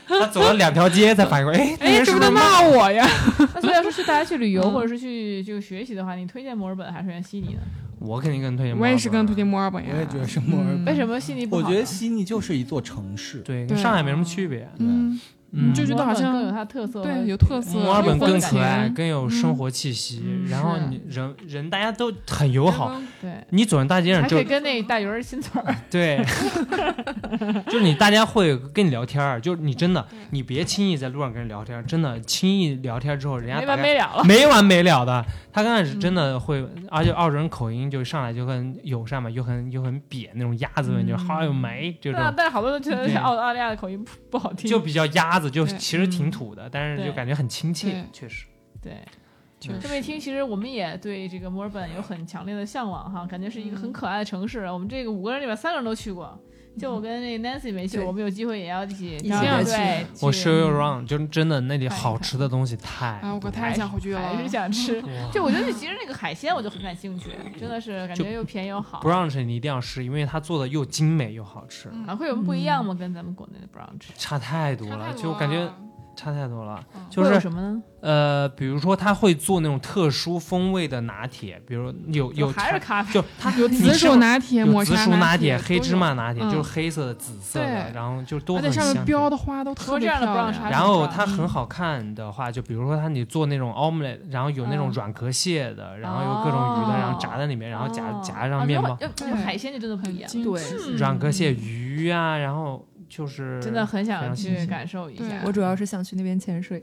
他走了两条街才反应过来，哎，那哎，人是不是骂我呀？那所以要是去大家去旅游嗯或者是去就学习的话，你推荐墨尔本还是推荐悉尼呢？我肯定更推荐。我也是更推荐。墨尔本呀。我也觉得是墨尔本嗯为什么悉尼不好？我觉得悉尼就是一座城市，对，跟上海没什么区别。嗯，嗯，就觉得好像有它的特色，对有特色墨尔本更可爱，更有生活气息。嗯然后你人人大家都很友好，对，你走在大街上就还可以跟那大鱼儿亲嘴儿。对，就是你大家会跟你聊天儿，就是你真的你别轻易在路上跟人聊天儿，真的轻易聊天之后，人家没完没了了。没完没了的。他刚开始真的会，而且澳洲人口音就上来就很友善嘛，又很又很瘪那种鸭子味，就嗯好有没这种，，但是好多人觉得对澳澳大利亚的口音不不好听。就比较鸭 子，就其实挺土的，但是就感觉很亲切，确实。对，确这么一听，其实我们也对这个墨尔本有很强烈的向往哈，感觉是一个很可爱的城市。我们这个五个人里边，三个人都去过，就我跟那 Nancy 没去，我们有机会也要一起一定要去，我 show you around，就是真的那里好吃的东西太啊，我可太想回去了。还是想吃。就我觉得其实那个海鲜我就很感兴趣，真的是感觉又便宜又好。brunch 你一定要试，因为它做的又精美又好吃，会有什么不一样吗？跟咱们国内的 brunch？差太多了，就感觉差太多了。嗯就是什么呢？呃，比如说他会做那种特殊风味的拿铁，比如有有还是咖啡？就他有紫薯拿铁、抹茶薯拿铁、黑芝麻拿铁，嗯就是黑色的、紫色的，然后就都很香。上面标的花都特别说这样的不漂亮。然后它很好看的话，就比如说它你做那种 omelette，然后有那种嗯软壳蟹的，然后有各种鱼的，哦然后炸在里面，然后夹哦夹上面包，海鲜就真的不一样，对软壳蟹、鱼啊，然后就是真的很想去感受一下。我主要是想去那边潜水，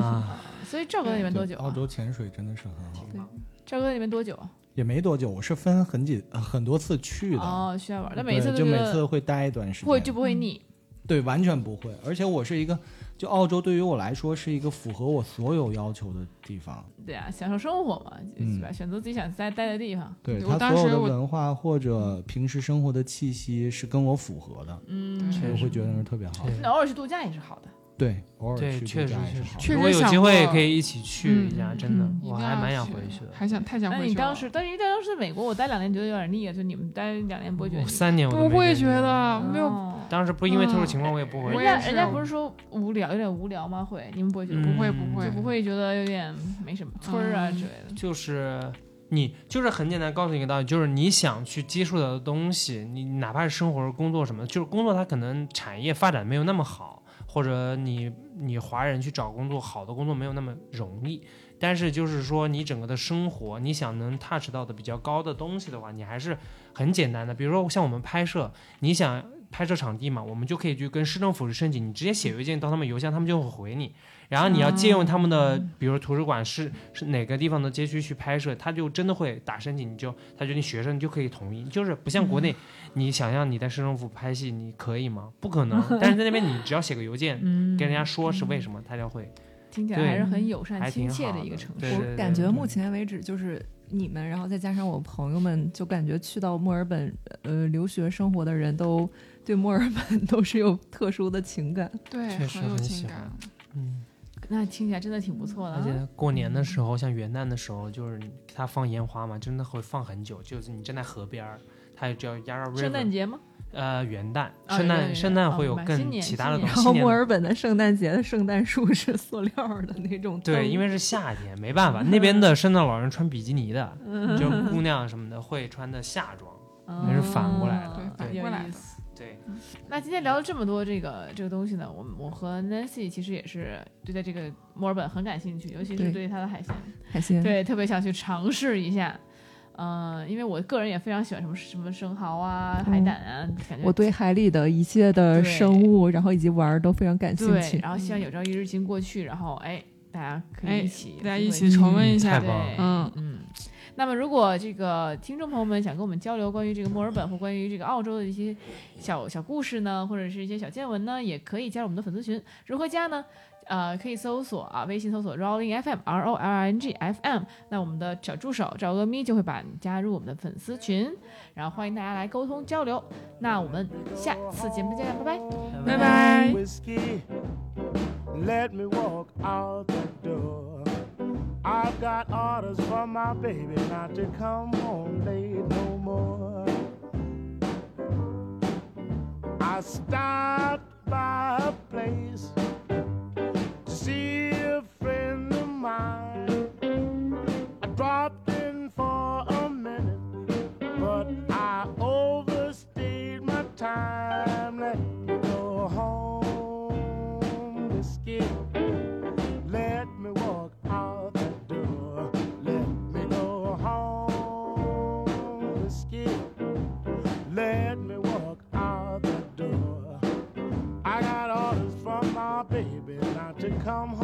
啊，所以赵哥在那边多久啊？澳洲潜水真的是很好，对赵哥在那边多久啊？也没多久，我是分很几呃很多次去的。哦，需要玩，但每次都就每次会待一段时间，不会就不会腻。对，完全不会。而且我是一个，就澳洲对于我来说是一个符合我所有要求的地方。对啊，享受生活嘛，嗯是吧？选择自己想待待的地方。对我它所有的当时我文化或者平时生活的气息是跟我符合的，嗯，我会觉得是特别好。偶尔去度假也是好的。对，偶尔对，去确实。确实如果有机会过可以一起去一下，嗯真的我还蛮想回去的。还想太想那回去了。你当时，但是因为当时在美国，我待两年觉得有点腻了，就你们待两年不会觉得三年我都不会觉得没有哦当时不因为特殊嗯情况，我也不回去。我也是人家人家不是说无聊，有点无聊吗？会，你们不会觉得？嗯不会不会就不会觉得有点没什么村儿啊嗯之类的。就是你就是很简单告诉你一个道理，就是你想去接触到的东西，你哪怕是生活、工作什么的，就是工作它可能产业发展没有那么好，或者你你华人去找工作好的工作没有那么容易。但是就是说，你整个的生活，你想能 touch 到的比较高的东西的话，你还是很简单的。比如说像我们拍摄，你想拍摄场地嘛，我们就可以去跟市政府去申请，你直接写邮件到他们邮箱，他们就会回你。然后你要借用他们的，比如图书馆是是哪个地方的街区去拍摄，他就真的会打申请，你就他决定学生就可以同意，就是不像国内，你想象你在市政府拍戏，你可以吗？不可能。但是在那边你只要写个邮件嗯跟人家说是为什么，他就会。听起来还是很友善、亲切的一个城市。感觉目前为止就是你们，然后再加上我朋友们，就感觉去到墨尔本呃留学生活的人都对墨尔本 都是有特殊的情感。对确实很喜欢。嗯，那听起来真的挺不错的啊。而且过年的时候，像元旦的时候，就是他放烟花嘛，真的会放很久，就是你站在河边儿，它也叫 Yarra River。圣诞节吗？呃，元旦，圣诞，圣诞哦会有更其他的东西。然后墨尔本的圣诞节的圣诞树是塑料的那种，对，因为是夏天，没办法，那边的圣诞老人穿比基尼的，嗯就姑娘什么的会穿的夏装。那是反过来的哦对反有过来的意思对，那今天聊了这么多这个这个东西呢，我们我和 Nancy 其实也是对待这个墨尔本很感兴趣，尤其是对对它的海鲜，海鲜。对，特别想去尝试一下。嗯、因为我个人也非常喜欢什么什么生蚝啊、海胆啊，感觉我对海里的一切的生物，然后以及玩儿都非常感兴对，趣。然后希望有朝一日经过去，然后哎，大家可以哎一起，大家一起重温一下对太棒，嗯嗯。那么，如果这个听众朋友们想跟我们交流关于这个墨尔本或关于这个澳洲的一些小小故事呢，或者是一些小见闻呢，也可以加入我们的粉丝群。如何加呢？呃，可以搜索啊，微信搜索 Rolling FM R O L I N G F M。那我们的小助手赵阿咪就会把你加入我们的粉丝群，然后欢迎大家来沟通交流。那我们下次节目再见，拜拜。拜拜。I've got orders from my baby not to come home late no more. I stopped by a place to see a friend of mine. I dropped in for a minute, but I overstayed my time. Come